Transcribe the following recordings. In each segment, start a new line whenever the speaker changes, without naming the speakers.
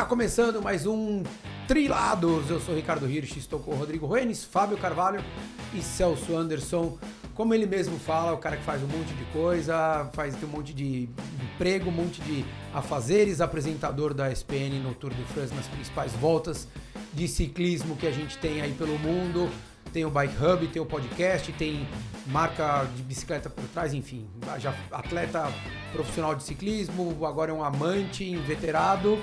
Está começando mais um Trilados. Eu sou Ricardo Hirsch, estou com o Rodrigo Ruenes, Fábio Carvalho e Celso Anderson. Como ele mesmo fala, o cara que faz um monte de coisa, faz um monte de emprego, um monte de afazeres, apresentador da SPN no Tour de France nas principais voltas de ciclismo que a gente tem aí pelo mundo. Tem o Bike Hub, tem o podcast, tem marca de bicicleta por trás, enfim. Já atleta profissional de ciclismo, agora é um amante, inveterado.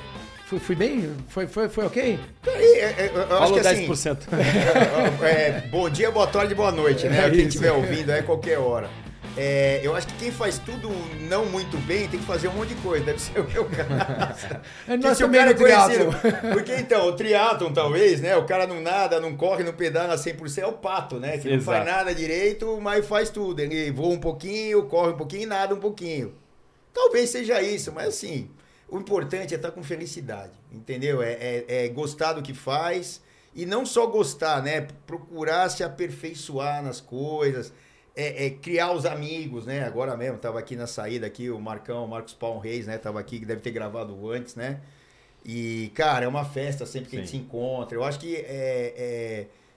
Fui, fui bem? Foi, foi, foi ok?
É, é, eu acho
Falou
que assim,
10%.
é, é, bom dia, boa tarde, boa noite, né?
É
Quem estiver ouvindo é qualquer hora. É, eu acho que quem faz tudo não muito bem tem que fazer um monte de coisa. Deve ser o meu caso.
É, nós também
cara conhecido- Porque então, o triatlon talvez, né? O cara não nada, não corre, não pedala 100%, é o pato, né? Que não faz
Exato.
nada direito, mas faz tudo. Ele voa um pouquinho, corre um pouquinho e nada um pouquinho. Talvez seja isso, mas assim, o importante é estar com felicidade, entendeu? É, é- é gostar do que faz e não só gostar, né? Procurar se aperfeiçoar nas coisas, é, é criar os amigos, né? Agora mesmo, tava aqui na saída aqui, o Marcão, o Marcos Paulo Reis, né? Tava aqui, que deve ter gravado antes, né? E, cara, é uma festa sempre que a gente se
Sim.
encontra. Eu acho que é,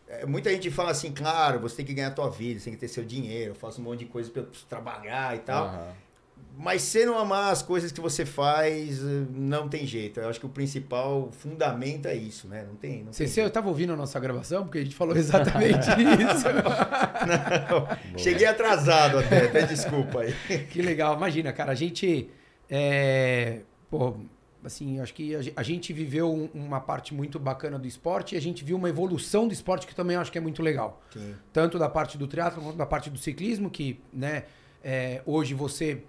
é- é- muita gente fala assim, claro, você tem que ganhar a tua vida, você tem que ter seu dinheiro, eu faço um monte de coisa eu trabalhar e tal.
Aham.
Mas se não amar as coisas que você faz, não tem jeito. Eu acho que o principal fundamento é isso, né? Não tem. Não
Você,
tem
você tava ouvindo a nossa gravação? Porque a gente falou exatamente isso.
Não, Cheguei atrasado até, até desculpa aí.
que legal. Imagina, cara, a gente. É, pô, assim, acho que a ge- a gente viveu um- uma parte muito bacana do esporte e a gente viu uma evolução do esporte que também acho que é muito legal.
Sim.
tanto da parte do triatlo quanto da parte do ciclismo, que né, é, hoje você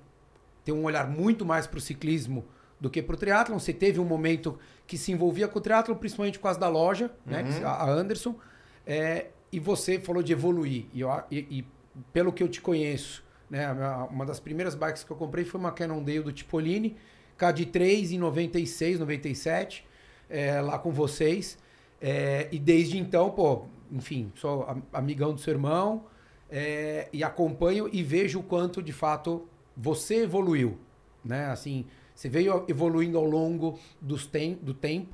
tem um olhar muito mais para o ciclismo do que para o triatlon. Você teve um momento que se envolvia com o triatlon, principalmente por causa da loja, né, que- a a Anderson, é, e você falou de evoluir. E, eu e- e pelo que eu te conheço, né, minha- uma das primeiras bikes que eu comprei foi uma Cannondale do Tipolini, KD3 em 96, 97, é, lá com vocês. É, e desde então, pô, enfim, sou am- amigão do seu irmão é, e acompanho e vejo o quanto de fato você evoluiu, né? Assim, você veio evoluindo ao longo dos tem, do tempo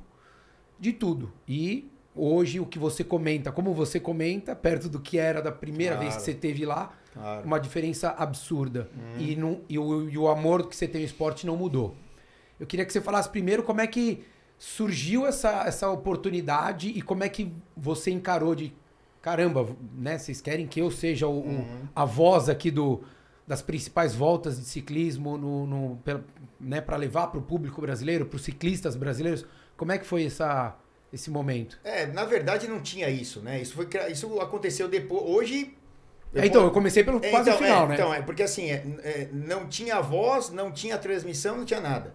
de tudo. E hoje o que você comenta, como você comenta, perto do que era da primeira
Claro.
vez que você teve lá,
Claro.
uma diferença absurda. E, não, e, o, e o amor que você tem ao esporte não mudou. Eu queria que você falasse primeiro como é que surgiu essa, essa oportunidade e como é que você encarou de caramba, né? Vocês querem que eu seja o, o- a voz aqui do, das principais voltas de ciclismo no, no, né, para levar para o público brasileiro, para os ciclistas brasileiros. Como é que foi essa, esse momento?
É, na verdade não tinha isso, né? Isso, foi, isso aconteceu depois. Hoje.
É, então, eu comecei pelo
É,
quase
então,
final,
é,
né?
Então, é porque assim, é, é, não tinha voz, não tinha transmissão, não tinha nada.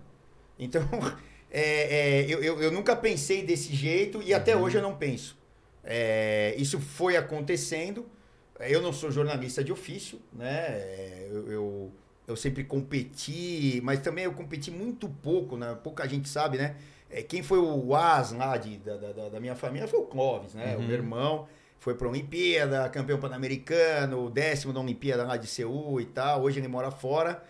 Então, é, eu, eu, eu nunca pensei desse jeito e até
Uhum.
hoje eu não penso. Isso foi acontecendo. Eu não sou jornalista de ofício, né? É, Eu, eu, eu sempre competi, mas também eu competi muito pouco, né? Pouca gente sabe, né? É, quem foi o as lá de, da, da, da minha família foi o Clóvis, né? O
Uhum.
meu irmão foi para a Olimpíada, campeão pan-americano, décimo na Olimpíada lá de Seul e tal. Hoje ele mora fora.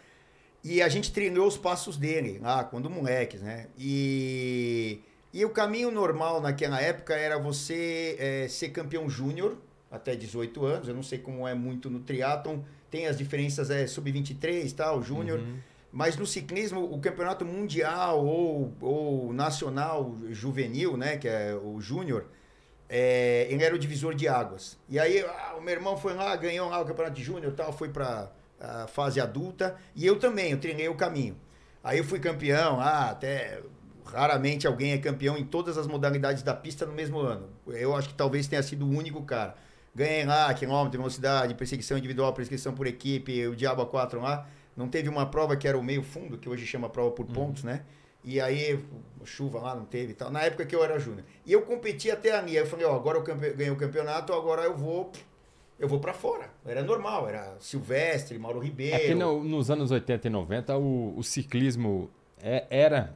E a gente treinou os passos dele lá, quando moleques, né? E, e o caminho normal naquela época era você eh, ser campeão júnior até 18 anos. Eu não sei como é muito no triatlon. Tem as diferenças, é sub-23 e tal, júnior.
Uhum.
Mas no ciclismo, o campeonato mundial ou, ou nacional juvenil, né, que é o júnior, é, ele era o divisor de águas. E aí ah, o meu irmão foi lá, ganhou lá o campeonato de júnior e tal, foi para a fase adulta. E eu também, eu treinei o caminho. Aí eu fui campeão, ah, até raramente alguém é campeão em todas as modalidades da pista no mesmo ano. Eu acho que talvez tenha sido o único cara. Ganhei lá, quilômetro, velocidade, perseguição individual, perseguição por equipe, o Diabo 4 lá. Não teve uma prova que era o meio fundo, que hoje chama prova por pontos, né? E aí, chuva lá, não teve e tal. Na época que eu era júnior. E eu competi até ali. Aí eu falei, ó, agora eu campe- ganhei o campeonato, agora eu vou... Eu vou pra fora. Era normal, era Silvestre, Mauro Ribeiro.
É que no- nos anos 80 e 90 o, o ciclismo é- era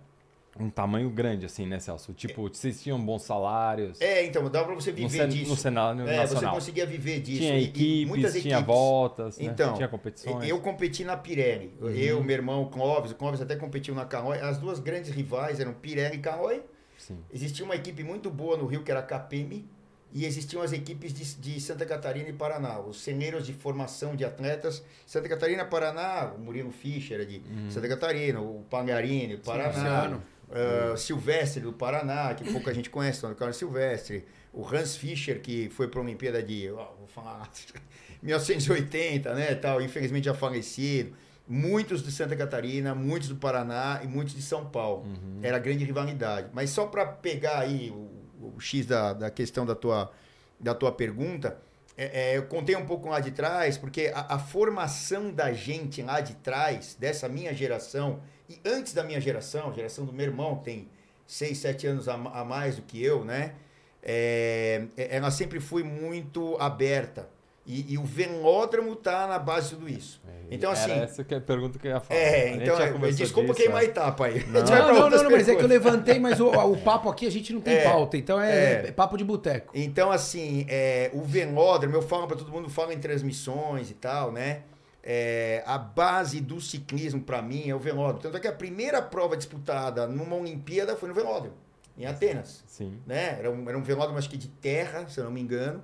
um tamanho grande, assim, né, Celso? Tipo, vocês tinham bons salários.
É, então, dava pra você
no,
viver
cen-
disso.
no cenário
é, você
nacional.
conseguia viver disso.
Tinha
E- e
equipes,
muitas
tinha
equipes.
voltas, né?
Então,
tinha competições.
Eu competi na Pirelli.
Uhum.
Eu, meu irmão Clóvis, o Clóvis até competiu na Caloi. As duas grandes rivais eram Pirelli e Caloi.
Sim.
Existia uma equipe muito boa no Rio, que era a KPM, e existiam as equipes de, de Santa Catarina e Paraná, os ceneiros de formação de atletas. Santa Catarina, Paraná, o Murilo Fischer é de Santa Catarina, o Pangarini, do Paraná.
Luciano.
Ah, Silvestre do Paraná, que pouca gente conhece, o Carlos Silvestre. O Hans Fischer, que foi para a Olimpíada de, ó, vou falar, 1980, né, tal, infelizmente já falecido. Muitos de Santa Catarina, muitos do Paraná e muitos de São Paulo. Era grande rivalidade. Mas só para pegar aí o, o X da, da questão da tua, da tua pergunta, é, é, eu contei um pouco lá de trás, porque a, a formação da gente lá de trás, dessa minha geração, e antes da minha geração, a geração do meu irmão, que tem 6, 7 anos a, a mais do que eu, né? É, é- ela sempre foi muito aberta. E, e o velódromo tá na base de tudo isso. Então,
Era
assim.
essa que é a pergunta que eu ia falar.
É, então, é, desculpa
disso,
queimar a
é.
etapa aí.
Não.
Não, não, não, mas é que eu levantei, mas o, o papo aqui a gente não tem
É.
pauta, então é,
É.
é papo de boteco.
Então, assim, é, o velódromo, eu falo para todo mundo, falo em transmissões e tal, né? É, a base do ciclismo, para mim, é o velódromo. Tanto é que a primeira prova disputada numa Olimpíada foi no velódromo, em Atenas.
Sim.
Né? Era, um, era um velódromo, acho que de terra, se eu não me engano.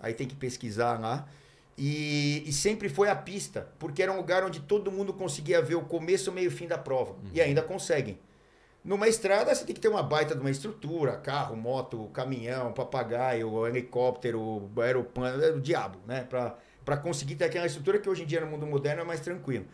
Aí tem que pesquisar lá. E, e sempre foi a pista, porque era um lugar onde todo mundo conseguia ver o começo, o meio e o fim da prova. E ainda conseguem. Numa estrada, você tem que ter uma baita de uma estrutura, carro, moto, caminhão, papagaio, helicóptero, aeroplano, é o diabo, né? Pra, pra conseguir ter aquela estrutura que hoje em dia no mundo moderno é mais tranquilo.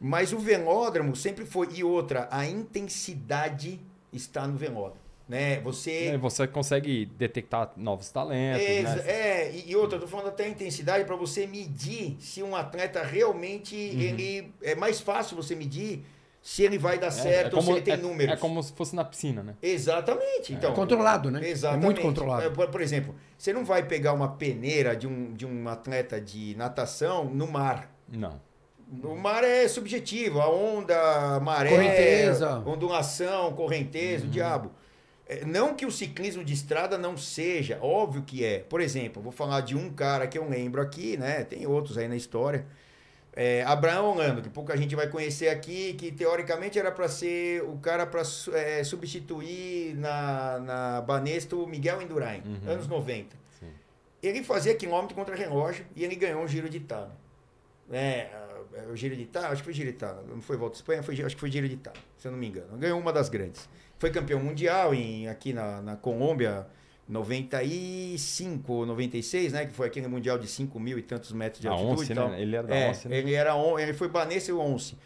Mas o velódromo sempre foi. E outra, a intensidade está no velódromo. Né? Você.
E você consegue detectar novos talentos,
É,
né?
é, e e outra, eu tô falando até a intensidade para você medir se um atleta realmente ele é mais fácil você medir se ele vai dar certo ou se ele tem
é,
números.
É como se fosse na piscina, né?
Exatamente. Então,
É controlado, né?
Exatamente.
É muito controlado.
É, Por, por exemplo, você não vai pegar uma peneira de um, de um atleta de natação no mar.
Não.
O mar é subjetivo, a onda, a maré,
Correnteza.
ondulação, correnteza, o diabo. É, Não que o ciclismo de estrada não seja, óbvio que é. Por exemplo, vou falar de um cara que eu lembro aqui, né? Tem outros aí na história. É, Abraão Holanda, que pouca gente vai conhecer aqui, que teoricamente era para ser o cara para substituir na, na Banesto o Miguel Indurain,
Uhum.
anos 90.
Sim.
Ele fazia quilômetro contra relógio e ele ganhou um Giro de Itália. É, o Giro de Itália, acho que foi Giro de Itália, não foi Volta à Espanha, foi, acho que foi Giro de Itália, se eu não me engano. Ganhou uma das grandes. Foi campeão mundial em, aqui na, na Colômbia, 95 ou 96, né? Que foi aquele mundial de 5 mil e tantos metros de
A
altitude e tal.
né? Ele era da
É,
Once, né?
ele era on, ele foi Banessa e Once,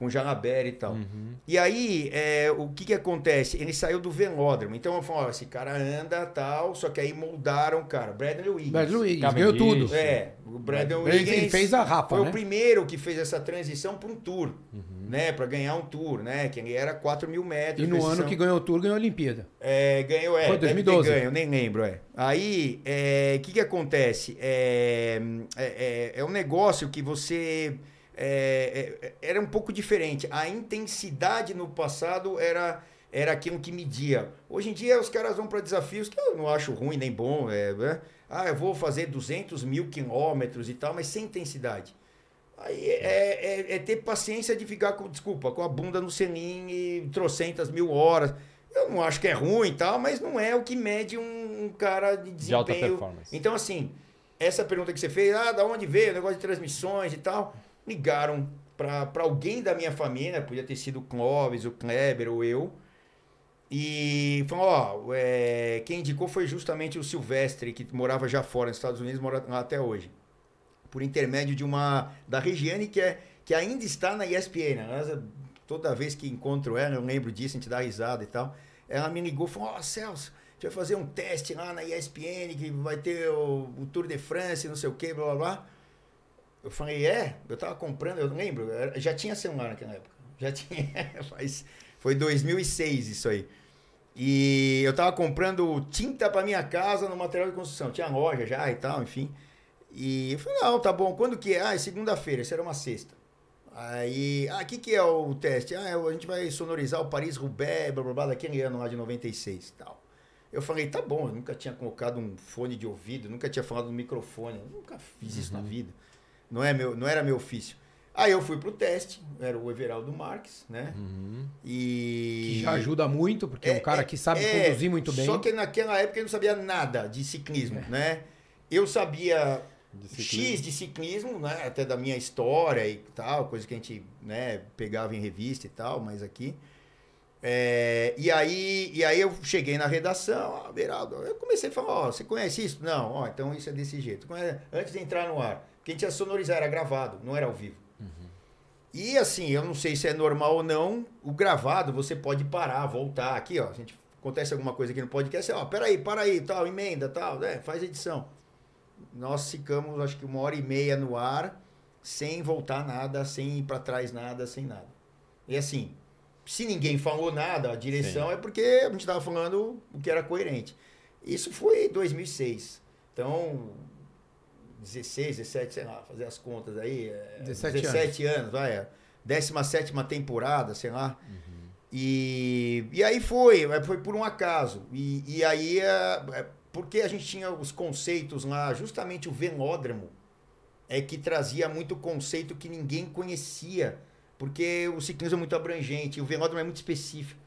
com Jalabert e tal.
Uhum.
E aí, é, o que que acontece? Ele saiu do velódromo. Então eu falo, ó, esse cara anda tal, só que aí moldaram o cara. Bradley Wiggins.
Bradley Wiggins,
Cavendish.
ganhou tudo.
É, o Brandon
Ele
Wiggins
fez a Rafa,
foi
né?
o primeiro que fez essa transição para um tour,
Uhum.
né? Para ganhar um tour, né? Que ele era 4 mil metros.
E no ano que ganhou o Tour, ganhou a Olimpíada.
É, ganhou, é.
Foi
deve ter
2012.
Ganho, nem lembro, é. Aí, é, o que que acontece? É, é, é- é um negócio que você... é, é, era um pouco diferente. A intensidade no passado era, era aquilo que media. Hoje em dia, os caras vão para desafios que eu não acho ruim nem bom. É, né? Ah, eu vou fazer 200 mil quilômetros e tal, mas sem intensidade. Aí é, é- é ter paciência de ficar com, desculpa, com a bunda no selim e trocentas mil horas. Eu não acho que é ruim e tal, mas não é o que mede um, um cara de
De alta
desempenho.
performance.
Então, assim, essa pergunta que você fez, ah, da onde veio o negócio de transmissões e tal, ligaram para alguém da minha família, podia ter sido o Clóvis, o Kleber ou eu, e falou, ó, é, quem indicou foi justamente o Silvestre, que morava já fora nos Estados Unidos, mora lá até hoje. Por intermédio de uma, da Regiane, que, é, que ainda está na ESPN, né? Toda vez que encontro ela, eu lembro disso, a gente dá risada e tal, ela me ligou e falou, ó, Celso, a gente vai fazer um teste lá na ESPN, que vai ter o, o Tour de France, não sei o que, blá blá blá. Eu falei, é? Eu tava comprando, eu lembro, já tinha celular naquela época. Já tinha, faz, foi 2006 isso aí. E eu tava comprando tinta para minha casa no material de construção. Tinha loja já e tal, enfim. E eu falei, não, tá bom, quando que é? Ah, é segunda-feira, isso era uma sexta. Aí, ah, o que, que é o teste? Ah, a gente vai sonorizar o Paris-Roubaix, blá blá blá, daquele ano lá de 96 e tal. Eu falei, tá bom, eu nunca tinha colocado um fone de ouvido, nunca tinha falado no microfone, nunca fiz isso na vida. Não, é meu, não era meu ofício. Aí eu fui pro teste, era o Everaldo Marques, né?
Uhum.
E.
Que já ajuda muito, porque é, um cara que sabe
é,
conduzir muito bem.
Só que naquela época eu não sabia nada de ciclismo,
É.
né? Eu sabia
De.
X de ciclismo, né? Até da minha história e tal, coisa que a gente né, pegava em revista e tal, mas aqui. É, e, aí, e aí eu cheguei na redação, ó, Beraldo, eu comecei a falar, ó, você conhece isso? Não, ó, então isso é desse jeito. Antes de entrar no ar, porque a gente ia sonorizar, era gravado, não era ao vivo. E assim, eu não sei se é normal ou não, o gravado você pode parar, voltar. Aqui, ó, a gente acontece alguma coisa aqui no podcast, ó, peraí, para aí, tal, emenda, tal, né, faz edição. Nós ficamos, acho que uma hora e meia no ar, sem voltar nada, sem ir para trás nada, sem nada. E assim, se ninguém falou nada, a direção
Sim.
é porque a gente estava falando o que era coerente. Isso foi em 2006. Então, 16, 17, sei lá, fazer as contas aí. é,
17
17 anos, vai. é, 17 temporada, sei lá. E, e aí foi, é, foi por um acaso. E, e aí, é, é, porque a gente tinha os conceitos lá, justamente o velódromo é que trazia muito conceito que ninguém conhecia, porque o ciclismo é muito abrangente, o velódromo é muito específico.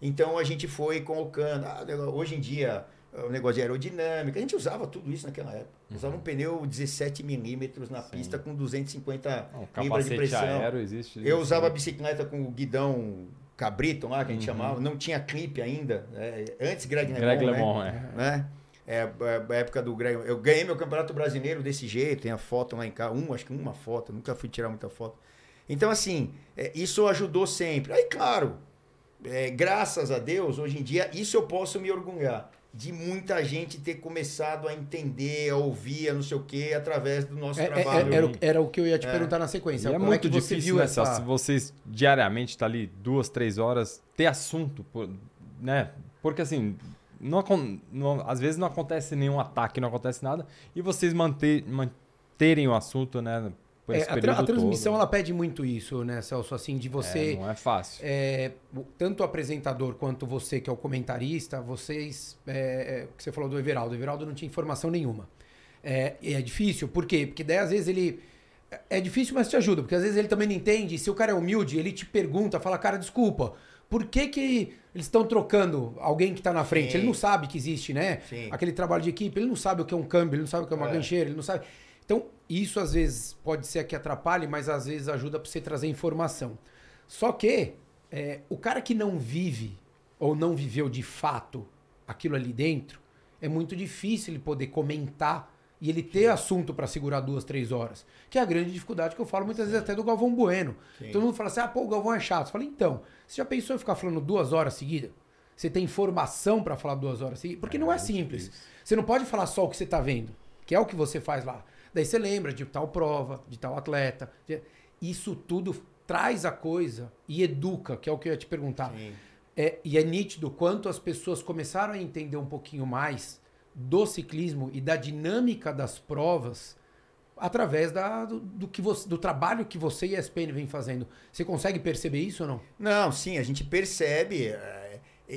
Então a gente foi colocando, ah, hoje em dia, o negócio de aerodinâmica, a gente usava tudo isso naquela época. Usava um pneu 17 milímetros na
Sim.
pista com 250
Não,
libras de pressão.
aero existe.
Eu
isso,
usava a
né?
bicicleta com o guidão cabrito lá, que a gente
Uhum.
chamava. Não tinha clipe ainda. né? Antes Greg LeMond,
Greg
né?
LeMond, é.
né? É, é a época do Greg. Eu ganhei meu campeonato brasileiro desse jeito, tem a foto lá em casa, um, acho que uma foto, nunca fui tirar muita foto. Então, assim, é, isso ajudou sempre. Aí, claro, é, graças a Deus, hoje em dia, isso eu posso me orgulhar. De muita gente ter começado a entender, a ouvir, a não sei o quê, através do nosso
É- é-
trabalho.
era, o- era o que eu ia te
É.
perguntar na sequência.
E é
Como
muito difícil,
viu
né,
essa...
Se vocês diariamente tá ali duas, três horas, ter assunto, né? Porque assim, não, não- às vezes não acontece nenhum ataque, não acontece nada, e vocês manter, manterem o assunto, né?
É, a, tra- a transmissão
todo.
ela pede muito isso, né, Celso? Assim, de você.
É, não é fácil.
É, tanto o apresentador quanto você, que é o comentarista, vocês. É, é, o que você falou do Everaldo. O Everaldo não tinha informação nenhuma. É, e é difícil, por quê? Porque daí às vezes ele. É difícil, mas te ajuda, porque às vezes ele também não entende. Se o cara é humilde, ele te pergunta, fala, cara, desculpa, por que, que eles estão trocando alguém que está na frente?
Sim.
Ele não sabe que existe, né?
Sim.
Aquele trabalho de equipe, ele não sabe o que é um câmbio, ele não sabe o que é uma
É.
gancheira, ele não sabe. Então, isso às vezes pode ser que atrapalhe, mas às vezes ajuda para você trazer informação. Só que é, o cara que não vive ou não viveu de fato aquilo ali dentro, é muito difícil ele poder comentar e ele ter assunto para segurar duas, três horas. Que é a grande dificuldade que eu falo muitas vezes até do Galvão Bueno.
Sim.
Todo mundo fala assim, ah, pô, o Galvão é chato. Eu falo, então, você já pensou em ficar falando duas horas seguidas? Você tem informação para falar duas horas seguidas? Porque não é simples. Você não pode falar só o que você tá vendo, que é o que você faz lá. Daí você lembra de tal prova, de tal atleta. Isso tudo traz a coisa e educa, que é o que eu ia te perguntar. É, e é nítido quanto as pessoas começaram a entender um pouquinho mais do ciclismo e da dinâmica das provas através da, do, do que você, do trabalho que você e a ESPN vem fazendo. Você consegue perceber isso ou não?
Não, sim, a gente percebe. é,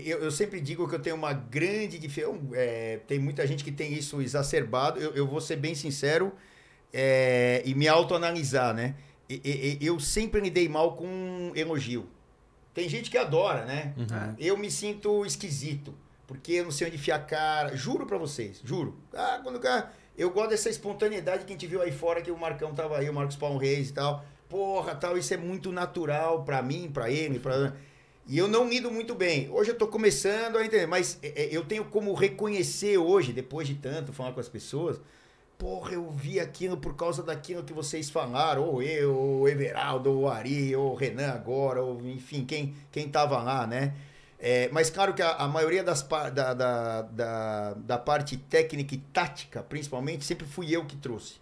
Eu, eu sempre digo que eu tenho uma grande diferença. tem muita gente que tem isso exacerbado. Eu, eu vou ser bem sincero é, e me autoanalisar, né? E- e- Eu sempre me dei mal com elogio. Tem gente que adora, né?
Uhum.
Eu me sinto esquisito, porque eu não sei onde enfiar a cara. Juro pra vocês, juro. Ah, quando o cara... Eu gosto dessa espontaneidade que a gente viu aí fora, que o Marcão tava aí, o Marcos Paulo Reis e tal. Porra, tal, isso é muito natural pra mim, pra ele, pra... E eu não lido muito bem. Hoje eu tô começando a entender, mas é, é, eu tenho como reconhecer hoje, depois de tanto falar com as pessoas, porra, eu vi aquilo por causa daquilo que vocês falaram, ou eu, ou Everaldo, ou o Ari, ou Renan agora, ou enfim, quem, quem tava lá, né? É, mas claro que a, a maioria das, da, da, da, da parte técnica e tática, principalmente, sempre fui eu que trouxe,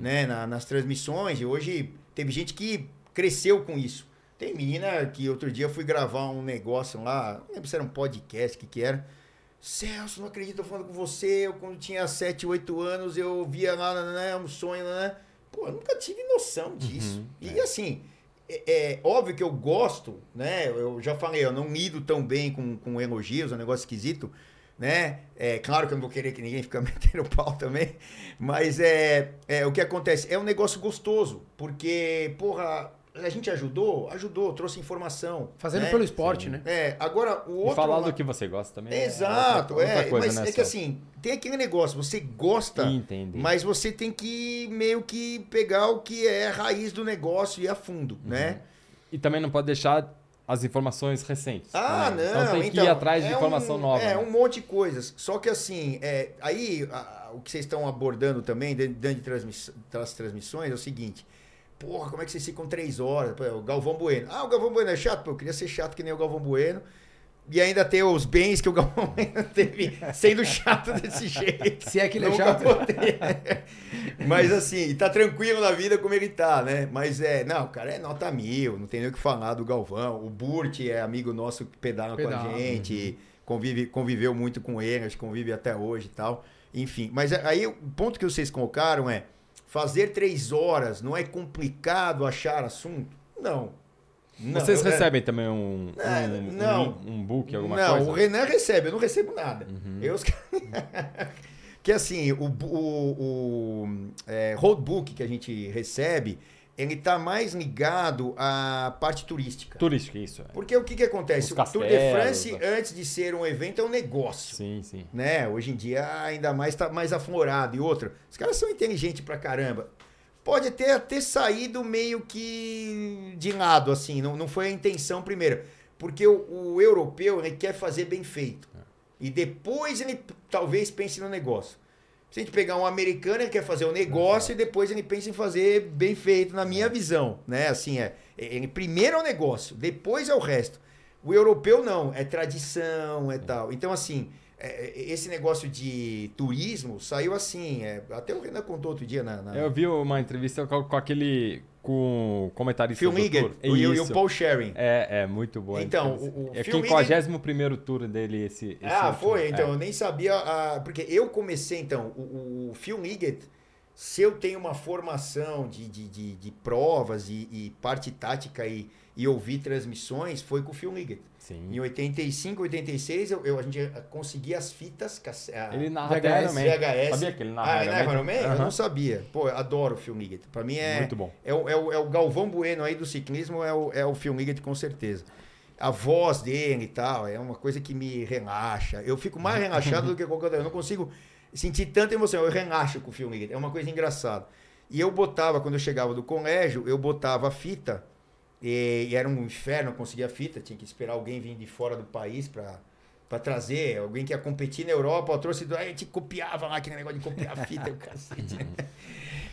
né? Na- nas transmissões, e hoje teve gente que cresceu com isso. Tem menina que outro dia eu fui gravar um negócio lá, não lembro se era um podcast, o que que era. Celso, não acredito, tô falando com você. Eu, quando tinha 7, 8 anos, eu via lá, né, um sonho, né? Pô, eu nunca tive noção disso.
Uhum,
e assim, é, é óbvio que eu gosto, né? Eu já falei, eu não lido tão bem com, com elogios, é um negócio esquisito. né? É claro que eu não vou querer que ninguém fique metendo pau também, mas é, é o que acontece. É um negócio gostoso, porque, porra, a gente ajudou, ajudou, trouxe informação.
Fazendo
né?
pelo esporte, né?
É, agora o outro.
E falar do que você gosta também.
Exato,
outra, outra
é.
coisa,
mas
né,
é que
só?
assim, tem aquele negócio, você gosta,
Entendi.
mas você tem que meio que pegar o que é a raiz do negócio e ir a fundo,
Uhum.
né?
E também não pode deixar as informações recentes.
Ah,
também.
não.
Então tem que ir atrás de
é
informação
um,
nova.
É,
né?
um monte de coisas. Só que assim, é, aí a- o que vocês estão abordando também, dentro dentro de transmiss- das transmissões, é o seguinte. Porra, como é que vocês ficam três horas? Pô, O Galvão Bueno. Ah, o Galvão Bueno é chato? Pô, eu queria ser chato que nem o Galvão Bueno. E ainda ter os bens que o Galvão Bueno teve sendo chato desse jeito.
Se é que ele é chato.
Mas assim, tá tranquilo na vida como ele tá, né? Mas é, não, o cara é nota mil, não tem nem o que falar do Galvão. O Burt é amigo nosso que pedala, com
Pedala,
a gente, convive, conviveu muito com ele, acho que convive até hoje e tal. Enfim, mas aí o ponto que vocês colocaram é: fazer três horas não é complicado achar assunto? Não. Não,
Vocês
eu-
recebem também um,
É,
um,
não.
um, um book, alguma
não,
coisa? Uhum.
o Renan recebe, eu não recebo nada. Eu, os caras- que assim, o, o, o é, roadbook que a gente recebe, ele tá mais ligado à parte turística.
Turística, isso. é.
Porque o que, que acontece?
Os
o Tour de
castelos,
France, antes de ser um evento, é um negócio.
Sim, sim.
Né? Hoje em dia, ainda mais tá mais aflorado. E outra, os caras são inteligentes pra caramba. Pode até ter saído meio que de lado, assim, não, não foi a intenção primeiro. Porque o, o europeu ele quer fazer bem feito. E depois ele talvez pense no negócio. Se a gente pegar um americano, ele quer fazer o negócio e depois ele pensa em fazer bem feito, na minha visão. Né? Assim, é, ele primeiro é o negócio, depois é o resto. O europeu não, é tradição, é tal. Então, assim, é, é, esse negócio de turismo saiu assim. é, até o Renan contou outro dia na. na
Eu vi uma entrevista com, com aquele. com o comentarista
Phil
tour.
e, o- e o. Paul Sharing.
É, é muito boa. a
Então, o- o
é
Phil
o 51 tour dele esse. esse
Ah,
último.
foi? Então,
É.
eu nem sabia. ah, porque eu comecei, então, o, o Phil Liggett, se eu tenho uma formação de, de, de, de provas e, e parte tática e, e ouvir transmissões, foi com o Phil Liggett.
Sim.
Em 85, 86, eu, eu- a gente conseguia as fitas. a-
Ele narra
VHS.
até Iron Man.
VHS.
Sabia que ele narra
Ah,
Iron Man?
Man? Eu não sabia. Pô, eu adoro o Liggett. Pra mim é.
Muito bom.
É o, é, o, é o Galvão Bueno aí do ciclismo, é o, é o com certeza. A voz dele e tal, é uma coisa que me relaxa. Eu fico mais relaxado do que qualquer outra. Eu não consigo sentir tanta emoção. Eu relaxo com o Liggett. É uma coisa engraçada. E eu botava, quando eu chegava do colégio, eu botava a fita. E, e era um inferno eu conseguir a fita. Tinha que esperar alguém vir de fora do país pra, pra trazer. Alguém que ia competir na Europa. Eu trouxe. do- Aí a gente copiava lá aquele negócio de copiar a fita. o cacete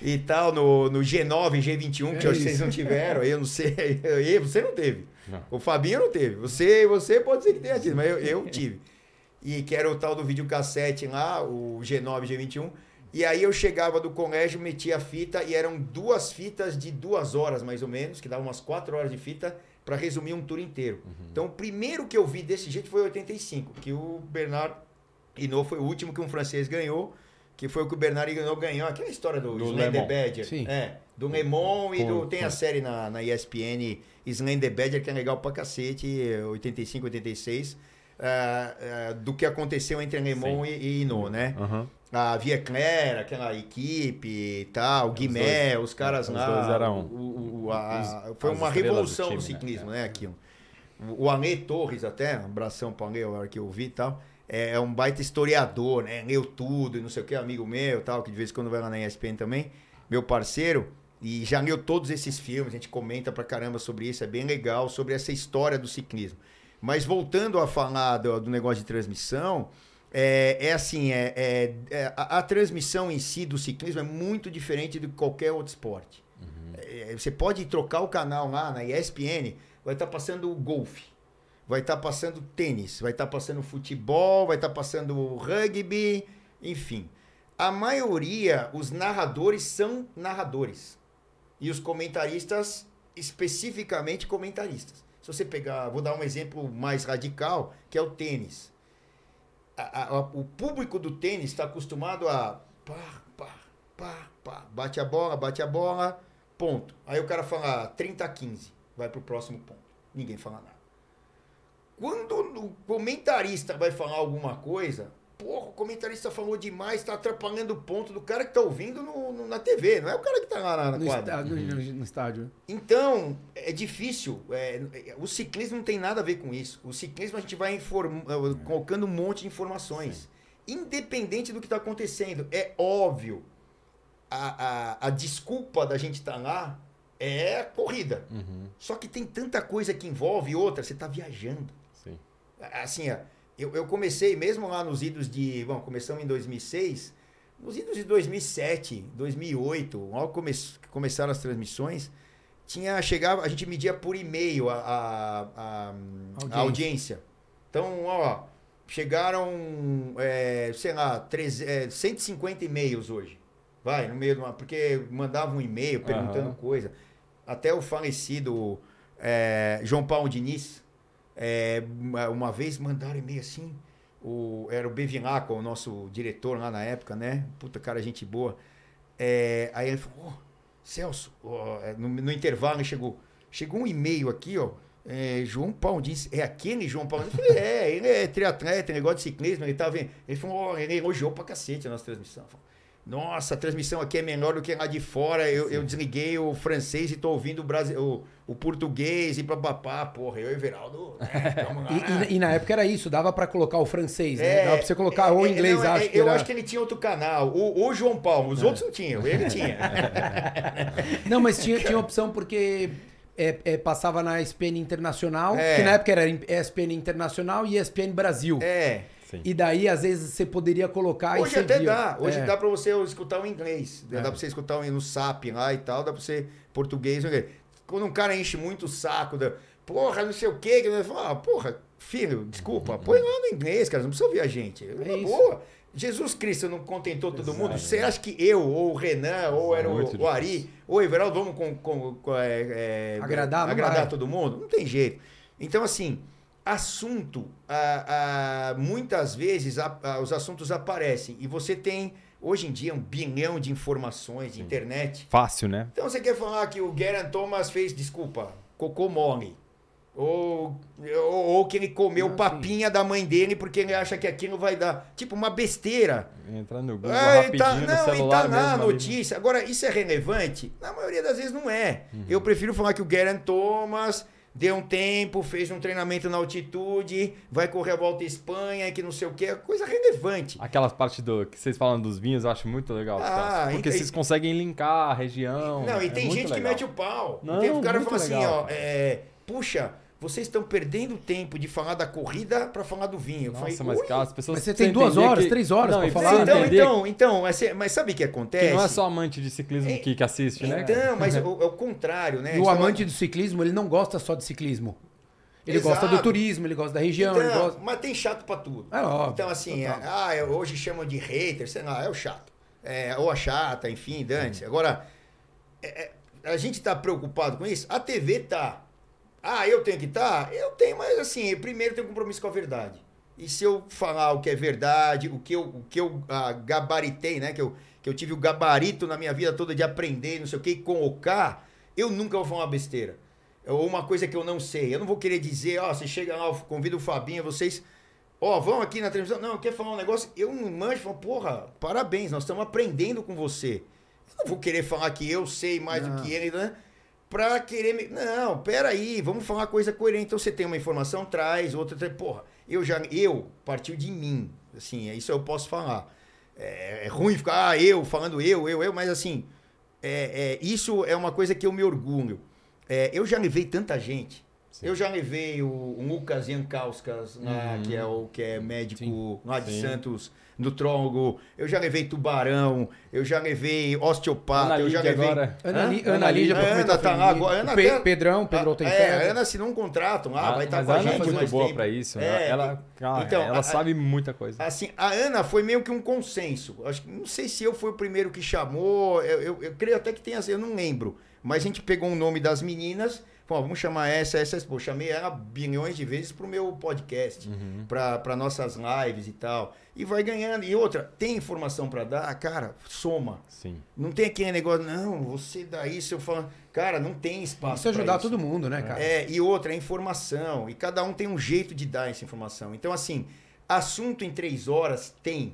e tal, no, no G9, G21, que
É
vocês
isso.
não tiveram, eu não sei, eu, você não teve.
Não.
O Fabinho não teve. Você, você pode ser que tenha tido, mas eu, eu tive. E que era o tal do videocassete lá, o G9, G21. E aí eu chegava do colégio, metia a fita, e eram duas fitas de duas horas, mais ou menos, que davam umas quatro horas de fita, para resumir um tour inteiro. Então, o primeiro que eu vi desse jeito foi em 85, que o Bernard Hinault foi o último que um francês ganhou, que foi o que o Bernard Hinault ganhou. Aquela história do,
Do
Slender. Badger.
Sim.
É, do Le Mans e do, tem a série na, na ESPN Slender Badger, que é legal pra cacete, 85, 86, ah, ah, do que aconteceu entre Le Mans e, e Hinault, né?
Aham.
A Via Claire, aquela equipe e tal, o Guimé,
dois-
os caras
os
lá.
dois eram
o- o- a-
os-
foi uma
estrelas
revolução no
time, né?
ciclismo,
É.
né? Aquilo. O Alê Torres, até, um abração para o Alê, hora que eu vi e tal. É, é um baita historiador, né? Leu tudo e não sei o que, amigo meu tal, que de vez em quando vai lá na ESPN também, meu parceiro. E já leu todos esses filmes, a gente comenta pra caramba sobre isso, é bem legal, sobre essa história do ciclismo. Mas voltando a falar do, do negócio de transmissão, é, é assim, é, é- é- a, a transmissão em si do ciclismo é muito diferente de qualquer outro esporte. É, você pode trocar o canal lá na ESPN, vai estar passando o golfe, vai estar passando tênis, vai estar passando futebol, vai estar passando rugby, enfim. A maioria, os narradores são narradores. E os comentaristas, especificamente comentaristas. Se você pegar, vou dar um exemplo mais radical, que é o tênis. A- a- o público do tênis está acostumado a pá, pá, pá, pá, bate a bola, bate a bola, ponto. Aí o cara fala 30 a 15, vai pro próximo ponto. Ninguém fala nada. Quando o comentarista vai falar alguma coisa, porra, o comentarista falou demais, tá atrapalhando o ponto do cara que tá ouvindo no, no- na TV, não é o cara que tá lá na, na
No,
quadra.
no- no- estádio.
Então, é difícil. é, o ciclismo não tem nada a ver com isso. O ciclismo a gente vai inform- eh, colocando um monte de informações. Independente do que está acontecendo. É óbvio. A, a, a desculpa da gente estar lá é a corrida.
Uhum,
Só que tem tanta coisa que envolve outra, você está viajando.
sim.
Assim, ó, eu, eu comecei mesmo lá nos idos de. Bom, começamos em 2006. Nos idos de 2007, 2008, logo come, começaram as transmissões, tinha chegava, a gente media por e-mail a, a, a- a audiência. Então, ó, chegaram, é, sei lá, treze- é, 150 e-mails hoje. Vai, no meio de uma. Porque mandavam um e-mail perguntando
Aham.
coisa. Até o falecido é, João Paulo Diniz, é, uma, vez mandaram e-mail assim. O, era o Bevilacqua, o nosso diretor lá na época, né? Puta cara, gente boa. É, aí ele falou: "Ô, Celso, é, no, no intervalo chegou. Chegou um e-mail aqui, ó. é, João Paulo disse, é aquele João Paulo? Eu falei, é, ele é triatleta, negócio de ciclismo, ele tava. Ele falou, ó, ele elogiou pra cacete a nossa transmissão. Falou, Nossa, a transmissão aqui é melhor do que lá de fora. Eu, eu desliguei o francês e tô ouvindo o, brasi- o, o português e papapá. Porra, eu e o Everaldo. né.
E, e- e na época era isso, dava pra colocar o francês, né?
É,
Dava pra você colocar
é,
ou
é,
inglês,
não, é,
acho que
Eu
era...
acho que ele tinha outro canal. O, o João Paulo, os outros não tinham, ele tinha.
Não, mas tinha, tinha opção porque é, é, passava na ESPN Internacional,
É.
que na época era ESPN Internacional e ESPN Brasil.
É.
Sim.
E daí, às vezes, você poderia colocar
Hoje
e
até dá. Hoje
É.
dá pra você escutar o inglês. Dá
É.
pra você escutar no SAP lá e tal. Dá pra você português. inglês. Quando um cara enche muito o saco da. Porra, não sei o quê. Que fala, ah, porra, filho, desculpa. Põe lá no inglês, cara. Não precisa ouvir a gente. É uma
isso.
boa. Jesus Cristo não contentou todo
Exato.
mundo. Você acha que eu, ou o Renan, ou era o, o Ari, ou o Everaldo, vamos com, com- com- é, é,
Agradar,
agradar todo mundo? Não tem jeito. Então, assim, assunto, ah, ah, muitas vezes ah, ah, os assuntos aparecem e você tem, hoje em dia, um bilhão de informações de internet.
Fácil, né?
Então você quer falar que o Geraint Thomas fez, desculpa, cocô mole. Ou, ou, ou que ele comeu
Não,
papinha da mãe dele porque ele acha que aquilo vai dar. Tipo, uma besteira.
Entra no Google
Ah, e
rapidinho
tá,
no
não, e
celular
tá na
ali, né?
notícia. Agora, isso é relevante? Na maioria das vezes não é.
Uhum.
Eu prefiro falar que o Geraint Thomas deu um tempo, fez um treinamento na altitude, vai correr a volta à Espanha, que não sei o que, coisa relevante.
Aquela parte do que vocês falam dos vinhos, eu acho muito legal.
Ah,
Celso, porque
e-
vocês conseguem linkar a região.
Não, e
é
tem gente que
legal.
mete o pau.
Não,
tem o cara que fala assim,
legal,
ó,
cara.
é, puxa, vocês estão perdendo tempo de falar da corrida pra falar do vinho. Eu
Nossa,
falei,
mas cara, as pessoas
Mas você tem duas horas,
que-
três horas
e
falar,
Então,
entender
então, então, mas, sabe o que acontece?
que não é só amante de ciclismo
É-
que, que assiste, né?
Então, mas é o, é o contrário, né?
E o amante do ciclismo, ele não gosta só de ciclismo. Ele
Exato.
gosta do turismo, ele gosta da região, ele
Então,
gosta...
Mas tem chato pra tudo.
É óbvio,
Então, assim, é, ah, hoje chamam de hater, sei lá, é o chato. É, ou a chata, enfim, dane Agora, é, é, a gente tá preocupado com isso? A TV tá. Ah, eu tenho que estar? Eu tenho, mas assim, eu primeiro tenho compromisso com a verdade. E se eu falar o que é verdade, o que eu, o que eu ah, gabaritei, né? Que eu, que eu tive o gabarito na minha vida toda de aprender, não sei o que, e colocar, eu nunca vou falar uma besteira. Ou uma coisa que eu não sei. Eu não vou querer dizer, ó, você chega lá, eu convido o Fabinho, vocês. Ó, vão aqui na televisão. Não, quer falar um negócio? Eu não manjo, falo, porra, parabéns, nós estamos aprendendo com você. Eu não vou querer falar que eu sei mais
Não.
do que ele, né? Pra querer me. Não, peraí, vamos falar coisa coerente. Então você tem uma informação, traz, outra. traz. Porra, eu já. Eu, partiu de mim. Assim, isso eu posso falar. É, é ruim ficar, ah, eu, falando eu, eu, eu, mas assim, é, é, isso é uma coisa que eu me orgulho. É, eu já levei tanta gente.
Sim.
Eu já levei o, o Lucas Jankauskas,
Uhum.
que é o que é médico lá de
Sim.
Santos, nutrólogo. Eu já levei tubarão, eu já levei osteopata,
Ana
eu já levei.
agora.
Ana? Li-
Ana
Ana Lídia,
Ana tá lá agora, Ana
O Pe-
até-
Pedrão, Pedro
Ah,
tem
é, a Ana assinou um contrato lá,
Ah,
vai estar
mas
com a gente
é muito boa pra isso.
É,
ela, ela, cara,
então,
ela
a-
sabe muita coisa.
Assim, a Ana foi meio que um consenso. Acho que não sei se eu fui o primeiro que chamou. Eu, eu, eu creio até que tenha, eu não lembro. Mas a gente pegou o nome das meninas. Falou, vamos chamar essa, essa, essa. Pô, chamei ela bilhões de vezes pro meu podcast,
Uhum.
para nossas lives e tal. E vai ganhando. E outra, tem informação pra dar, cara, soma.
Sim.
Não tem aquele negócio, não, você dá isso, eu falo. Cara, não tem espaço.
Isso
pra
ajudar
isso.
todo mundo, né, cara?
É, e outra, é informação. E cada um tem um jeito de dar essa informação. Então, assim, Assunto em três horas tem.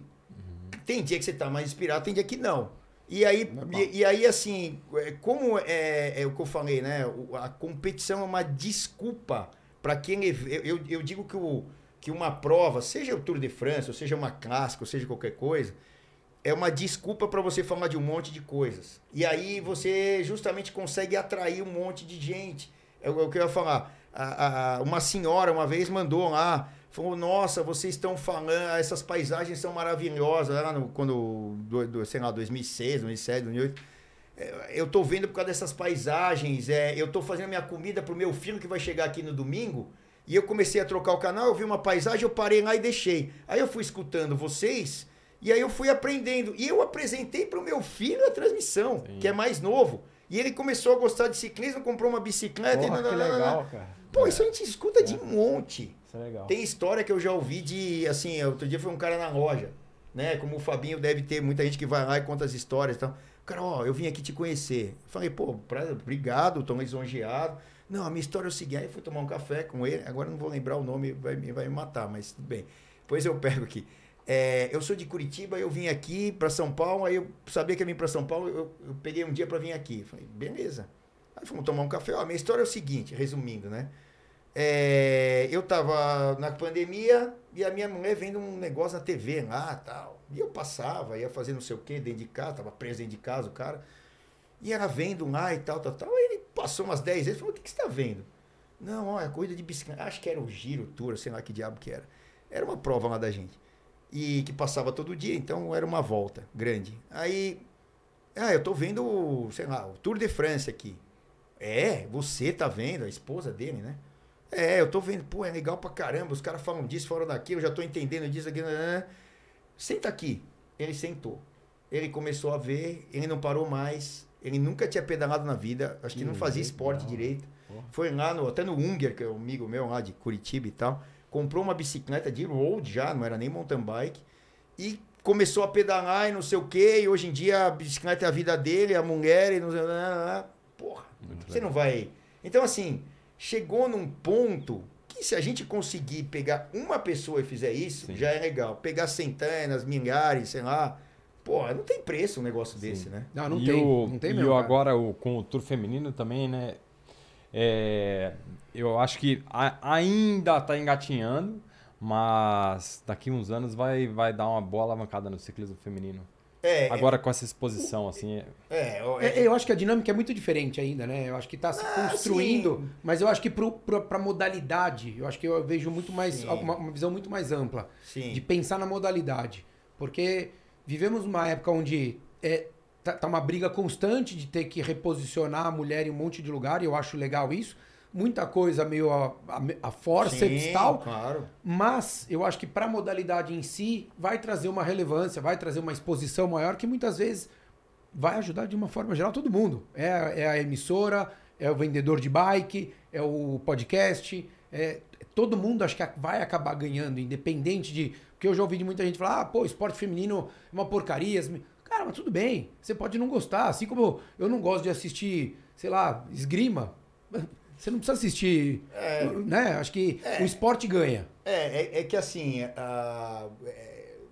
Tem dia que você tá mais inspirado, tem dia que não. E aí,
Normal.
e, e aí assim, é, como é, é o que eu falei, né? A competição é uma desculpa para quem. Eu, eu, eu digo que, o, que uma prova, seja o Tour de France, ou seja uma clássica, ou seja qualquer coisa, é uma desculpa para você falar de um monte de coisas. E aí você justamente consegue atrair um monte de gente. É o que eu ia falar. A- a- uma senhora uma vez mandou lá, falou: Nossa, vocês estão falando, essas paisagens são maravilhosas. Lá no, quando, do, do, sei lá, 2006, 2007, 2008. É, Eu tô vendo por causa dessas paisagens. É, eu tô fazendo minha comida pro meu filho que vai chegar aqui no domingo. E eu comecei a trocar o canal, eu vi uma paisagem, eu parei lá e deixei. Aí eu fui escutando vocês e aí eu fui aprendendo. E eu apresentei pro meu filho a transmissão,
Sim.
que é mais novo. E ele começou a gostar de ciclismo, comprou uma bicicleta. e
Porra, que
nananana.
legal, cara.
Pô, isso a gente escuta de monte.
Isso é legal.
Tem história que eu já ouvi de, assim, outro dia foi um cara na loja, né? Como o Fabinho deve ter, muita gente que vai lá e conta as histórias e tal. O cara, ó, eu vim aqui te conhecer. Falei, pô, pra- obrigado, tô lisonjeado. Não, a minha história é o seguinte, aí fui tomar um café com ele, agora não vou lembrar o nome, vai, me- vai me matar, mas tudo bem. Depois eu pego aqui. É, eu sou de Curitiba, eu vim aqui para São Paulo, aí eu sabia que ia vir para São Paulo, eu, eu peguei um dia para vir aqui. Falei, beleza. Aí fomos tomar um café. Ó, a minha história é o seguinte, resumindo, né? É, eu tava na pandemia e a minha mulher vendo um negócio na TV lá tal. E eu passava, ia fazer não sei o que dentro de casa, tava preso dentro de casa o cara. E ela vendo lá e tal, tal, tal. Aí passou umas 10 vezes falou: O que, que você tá vendo? Não, é corrida de bicicleta. Acho que era o Giro Tour, sei lá que diabo que era. Era uma prova lá da gente. E que passava todo dia, então era uma volta grande. Aí, ah, eu tô vendo, sei lá, o Tour de France aqui. É, você tá vendo, a esposa dele, né? É, eu tô vendo, pô, é legal pra caramba, os caras falam disso, falam daquilo, eu já tô entendendo disso, aqui. né? Senta aqui. Ele sentou. Ele começou a ver, ele não parou mais, ele nunca tinha pedalado na vida, acho que,
Que
não fazia esporte direito.
Porra.
Foi lá, no, até no Unger, que é um amigo meu lá de Curitiba e tal, comprou uma bicicleta de road já, não era nem mountain bike, e começou a pedalar e não sei o quê, e hoje em dia a bicicleta é a vida dele, a mulher, e não sei Porra,
Muito
você
legal.
não vai. Então, assim, chegou num ponto que se a gente conseguir pegar uma pessoa e fizer isso,
Sim.
já é legal. Pegar centenas, milhares, sei lá. Pô, não tem preço um negócio desse, né?
Não, não
e
tem.
O,
não tem
e
mesmo.
o
cara.
agora o, com o Tour feminino também, né? é, eu acho que a- ainda tá engatinhando, mas daqui uns anos vai, vai dar uma boa alavancada no ciclismo feminino.
É,
Agora com essa exposição, assim, é-
é, ó,
É, eu acho que a dinâmica é muito diferente ainda, né? Eu acho que está se
Ah,
construindo,
sim.
mas eu acho que para modalidade, eu acho que eu vejo muito mais uma, uma visão muito mais ampla
sim.
de pensar na modalidade, porque vivemos uma época onde é, tá, tá uma briga constante de ter que reposicionar a mulher em um monte de lugar, e eu acho legal isso. Muita coisa meio a, a, a
Sim,
e tal,
Claro.
mas eu acho que para a modalidade em si vai trazer uma relevância, vai trazer uma exposição maior que muitas vezes vai ajudar de uma forma geral todo mundo. É, é a emissora, é o vendedor de bike, é o podcast, é, todo mundo acho que vai acabar ganhando, independente de. Porque eu já ouvi de muita gente falar, ah, pô, esporte feminino é uma porcaria. Cara, mas tudo bem, você pode não gostar. Assim como eu não gosto de assistir, sei lá, esgrima. Você não precisa assistir.
É.
Né? Acho que o esporte ganha.
É, é, é que assim, é,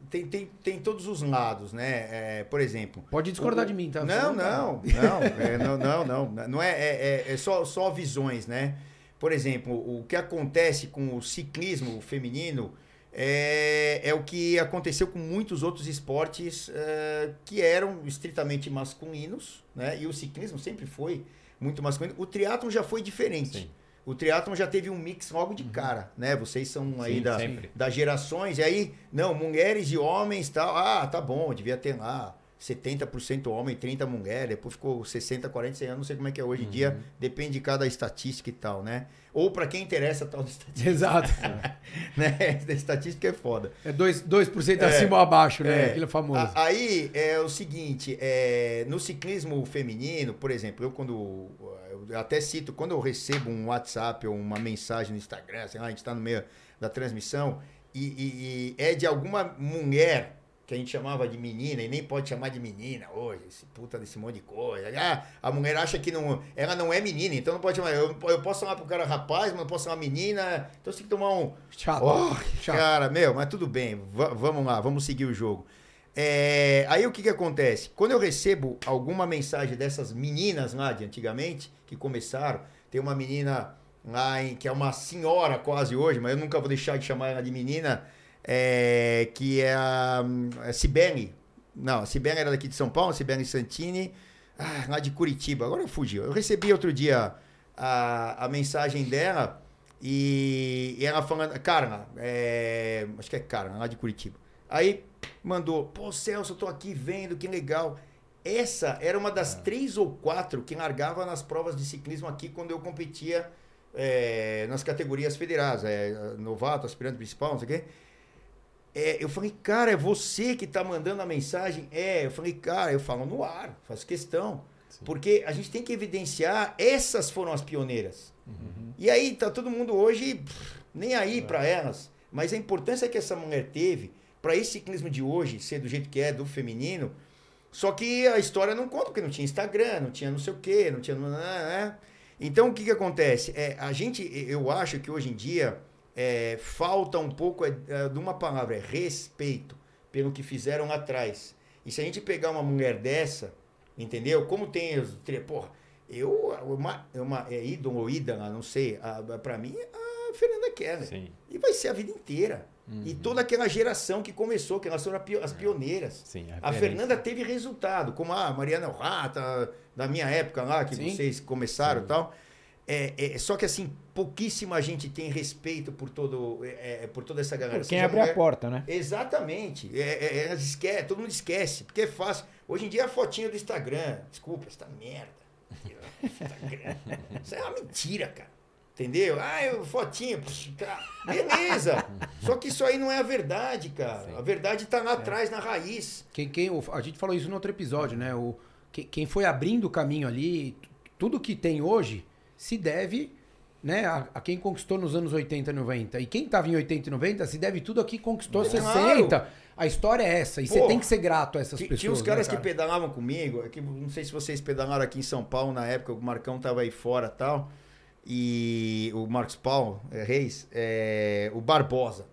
tem, tem, tem todos os lados, né? É, por exemplo.
Pode discordar
o-
de mim, tá?
Não, não, não, é, não, não, não. Não é, é, é- é só, só visões, né? Por exemplo, o que acontece com o ciclismo feminino é, é o que aconteceu com muitos outros esportes eh, que eram estritamente masculinos, né? E o ciclismo sempre foi muito masculino. O triatlon já foi diferente.
Sim.
O triatlon já teve um mix logo de cara, né? Vocês são aí
Sim,
da,
sempre.
das gerações, e aí, não, mulheres e homens tal. Ah, tá bom, devia ter lá 70% homem, 30% mulher, depois ficou 60, 40, 100 anos, não sei como é que é hoje em dia, depende de cada estatística e tal, né? Ou pra quem interessa tal estatística,
Exato.
né? Estatística é foda.
É 2%, 2
É.
acima ou abaixo, né?
É.
Aquilo é famoso.
Aí é o seguinte, é, no ciclismo feminino, por exemplo, eu quando eu até cito, quando eu recebo um WhatsApp ou uma mensagem no Instagram, sei lá, a gente está no meio da transmissão, e, e- e é de alguma mulher que a gente chamava de menina, e nem pode chamar de menina hoje, esse puta desse monte de coisa. Ah, a mulher acha que não, ela não é menina, então não pode chamar. Eu, eu posso chamar pro cara rapaz, mas não posso chamar menina. Então você tem que tomar um.
Chato.
Oh,
chato.
Cara, meu, mas tudo bem, va- vamos lá, vamos seguir o jogo. É, aí o que que acontece? Quando eu recebo alguma mensagem dessas meninas lá de antigamente, que começaram, tem uma menina lá em, que é uma senhora quase hoje, mas eu nunca vou deixar de chamar ela de menina, é, que é a, a Cibele. Não, a Cibele era daqui de São Paulo, Cibele Santini, ah, lá de Curitiba. Agora fugiu. Eu recebi outro dia a, a mensagem dela e, e ela falando, Carla, é, acho que é Carla, lá de Curitiba. Aí mandou, pô, Celso, eu tô aqui vendo, que legal. Essa era uma das três ou quatro que largava nas provas de ciclismo aqui quando eu competia é, nas categorias federadas, é, novato, aspirante principal, não sei o quê. É, eu falei, cara, é você que tá mandando a mensagem? É, eu falei, cara, eu falo no ar, faço questão. Porque a gente tem que evidenciar, essas foram as pioneiras. E aí tá todo mundo hoje pff, nem aí pra elas. Mas a importância que essa mulher teve para esse ciclismo de hoje ser do jeito que é, do feminino. Só que a história não conta, porque não tinha Instagram, não tinha não sei o quê, não tinha. Né? Então o que, que acontece? É, a gente, eu acho que hoje em dia é, falta um pouco é, é, de uma palavra, é respeito pelo que fizeram atrás. E se a gente pegar uma mulher dessa, entendeu? Como tem os. Porra, eu. Uma, uma, é ídolo ou ídola, não sei. A, pra mim, a Fernanda Keller.
Sim.
E vai ser a vida inteira.
Uhum.
E toda aquela geração que começou, que elas foram a as pioneiras.
Sim,
A
referência.
Fernanda teve resultado, como a Mariana Rata, da minha época lá, que
Sim.
vocês começaram e tal. É, é, só que assim, pouquíssima gente tem respeito por, todo, é, é, por toda essa galera.
Por quem
Seja
abre a
mulher-
porta, né?
Exatamente. É, é, é, todo mundo esquece, porque é fácil. Hoje em dia é a fotinha do Instagram. Desculpa, essa merda. Instagram. Isso é uma mentira, cara. Entendeu? Ah, eu, fotinha. psh, tá. Beleza. Só que isso aí não é a verdade, cara.
Sim.
A verdade tá lá atrás, na raiz.
Quem, quem, o- a gente falou isso no outro episódio, né? O, quem, quem foi abrindo o caminho ali, tudo que tem hoje se deve né, a, a quem conquistou nos anos 80 e 90. E quem estava em 80 e 90 se deve tudo a quem conquistou
Claro.
60. A história é essa. E você tem que ser grato a essas pessoas.
Tinha os caras
né,
que pedalavam comigo, é que não sei se vocês pedalaram aqui em São Paulo na época, o Marcão tava aí fora e tal. E o Marcos Paulo é, Reis, é, o Barbosa.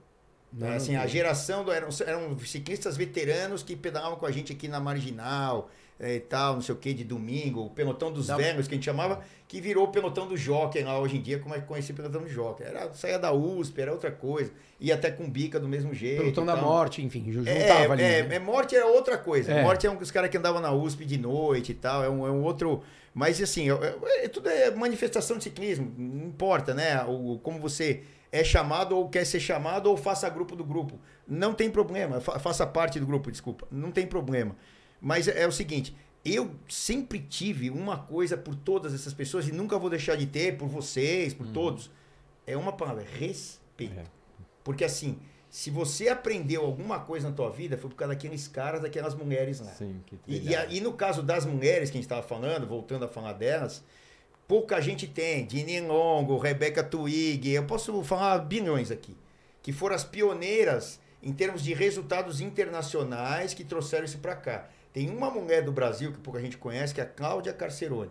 Não,
É,
não
assim,
vi.
a geração do, eram, eram ciclistas veteranos que pedalavam com a gente aqui na Marginal e tal, não sei o que, de domingo, o pelotão dos
Não.
velhos que a gente chamava, que virou o pelotão do Jockey lá hoje em dia, como é que conhecia o pelotão do Jockey. Era, saía da USP, era outra coisa. Ia até com bica do mesmo jeito.
Pelotão da morte, enfim, ju- juntava
É,
ali.
é,
né?
é, morte era outra coisa.
É.
Morte é um dos caras que andavam na USP de noite e tal. É um, é um outro. Mas assim, é, é- é- tudo é manifestação de ciclismo. Não importa, né? O, como você é chamado ou quer ser chamado ou faça grupo do grupo. Não tem problema. Fa- faça parte do grupo, desculpa. Não tem problema. Mas é, é o seguinte. Eu sempre tive uma coisa por todas essas pessoas e nunca vou deixar de ter por vocês, por todos. É uma palavra, respeito.
É.
Porque assim, se você aprendeu alguma coisa na tua vida, foi por causa daqueles caras, daquelas mulheres lá.
Sim, que
E, e, a- e no caso das mulheres que a gente estava falando, voltando a falar delas, pouca gente tem. Dini Longo, Rebecca Twig, eu posso falar bilhões aqui. Que foram as pioneiras em termos de resultados internacionais que trouxeram isso para cá. Tem uma mulher do Brasil que pouca gente conhece, que é a Cláudia Carcerone.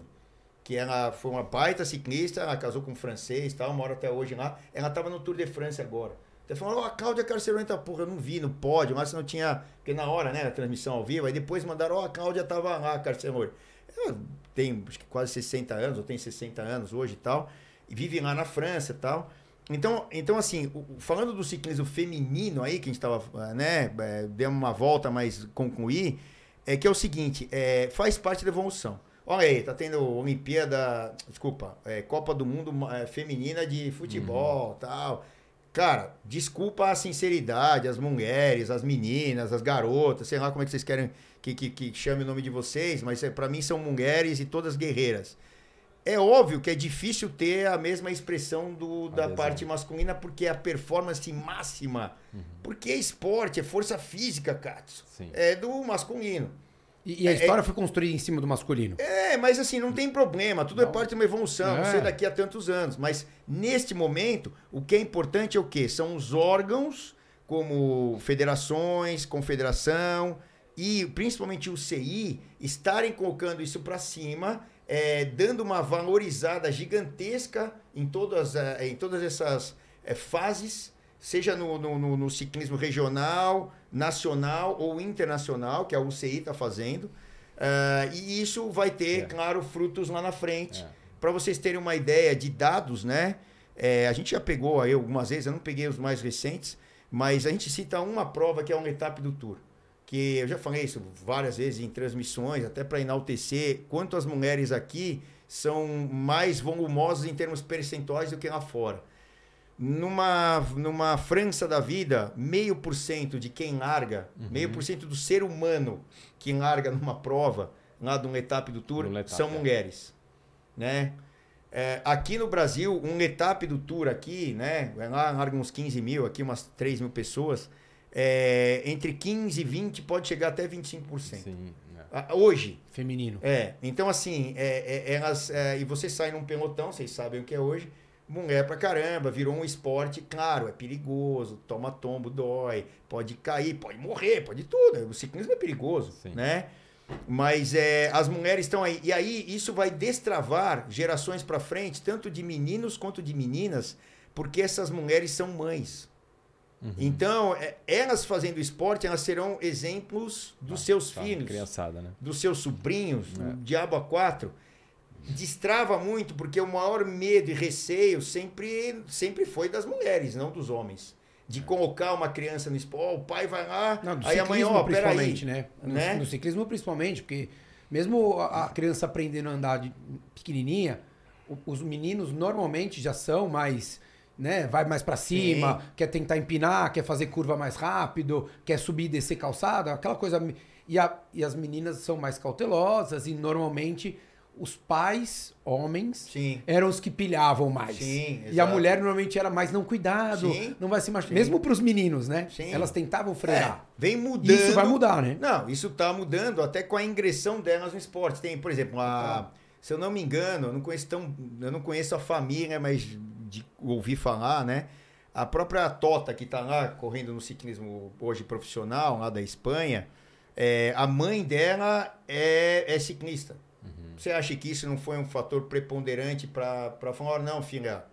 Que ela foi uma baita ciclista, ela casou com um francês tal, mora até hoje lá. Ela estava no Tour de France agora. Até falando, ó, a Cláudia Carcerone tá, porra, eu não vi no pódio, mas não tinha. Porque na hora, né, a transmissão ao vivo, aí depois mandaram, ó, a Cláudia tava lá, Carcerone. Ela tem acho que quase 60 anos, ou tem 60 anos hoje e tal, e vive lá na França e tal. Então, então assim, falando do ciclismo feminino aí, que a gente tava, eh, né, eh, deu uma volta, mas concluir, é que é o seguinte, é, faz parte da evolução. Olha aí, tá tendo Olimpíada, desculpa, é, Copa do Mundo eh, Feminina de Futebol tal. Cara, desculpa a sinceridade, as mulheres, as meninas, as garotas, sei lá como é que vocês querem que, que, que chame o nome de vocês, mas é, para mim são mulheres e todas guerreiras. É óbvio que é difícil ter a mesma expressão do, da
Adesão.
parte masculina, porque é a performance máxima. Porque é esporte, é força física, Katsu. É do masculino.
E, e a
é-
história foi construída em cima do masculino.
É, mas assim, não tem problema, tudo é
Não.
parte de uma evolução, não
É.
sei daqui a tantos anos. Mas neste momento, o que é importante é o quê? São os órgãos como federações, confederação e principalmente o CI estarem colocando isso para cima, é, dando uma valorizada gigantesca em todas, é, em todas essas é, fases, seja no, no, no, no ciclismo regional, nacional ou internacional, que a UCI está fazendo. Uh, e isso vai ter, é. claro, frutos lá na frente. É. Para vocês terem uma ideia de dados, né? É, a gente já pegou aí algumas vezes, eu não peguei os mais recentes, mas a gente cita uma prova que é uma etapa do Tour. Que eu já falei isso várias vezes em transmissões, até para enaltecer quanto as mulheres aqui são mais volumosas em termos percentuais do que lá fora. Numa, numa França da vida, meio por cento de quem larga, uhum. meio por cento do ser humano que larga numa prova, lá de uma etapa do Tour, etapa, são é. mulheres. Né? É, aqui no Brasil, um etapa do Tour aqui, né? Lá larga uns 15 mil, aqui umas 3 mil pessoas. É, entre 15 e 20 pode chegar até 25%. Sim, é. Hoje.
Feminino.
É. Então, assim, é, é elas. É, e você sai num pelotão, vocês sabem o que é hoje mulher pra caramba, virou um esporte, claro, é perigoso, toma tombo, dói, pode cair, pode morrer, pode tudo. O ciclismo é perigoso, Sim. né? Mas é, as mulheres estão aí. E aí isso vai destravar gerações para frente, tanto de meninos quanto de meninas, porque essas mulheres são mães. Uhum. Então, é, elas fazendo esporte, elas serão exemplos dos ah, seus tá, filhos,
criançada, né?
dos seus sobrinhos, é. diabo a quatro destrava muito, porque o maior medo e receio sempre, sempre foi das mulheres, não dos homens. De colocar uma criança no esporte, oh, o pai vai lá, não, aí amanhã, ó,
principalmente, né? No, né? no ciclismo principalmente, porque mesmo a criança aprendendo a andar de pequenininha, os meninos normalmente já são mais, né, vai mais para cima, Sim. quer tentar empinar, quer fazer curva mais rápido, quer subir e descer calçada, aquela coisa e, a, e as meninas são mais cautelosas e normalmente os pais, homens, Sim. eram os que pilhavam mais. Sim, e a mulher normalmente era mais não cuidado, Sim. não vai se machucar. Mesmo para os meninos, né? Elas tentavam frear.
É, vem mudando.
Isso vai mudar, né?
Não, isso tá mudando até com a ingressão delas no esporte. Tem, por exemplo, a, se eu não me engano, eu não conheço tão, eu não conheço a família, mas de ouvir falar, né? A própria Tota que está lá correndo no ciclismo hoje profissional lá da Espanha, é, a mãe dela é, é ciclista. Você acha que isso não foi um fator preponderante para falar, não, filha,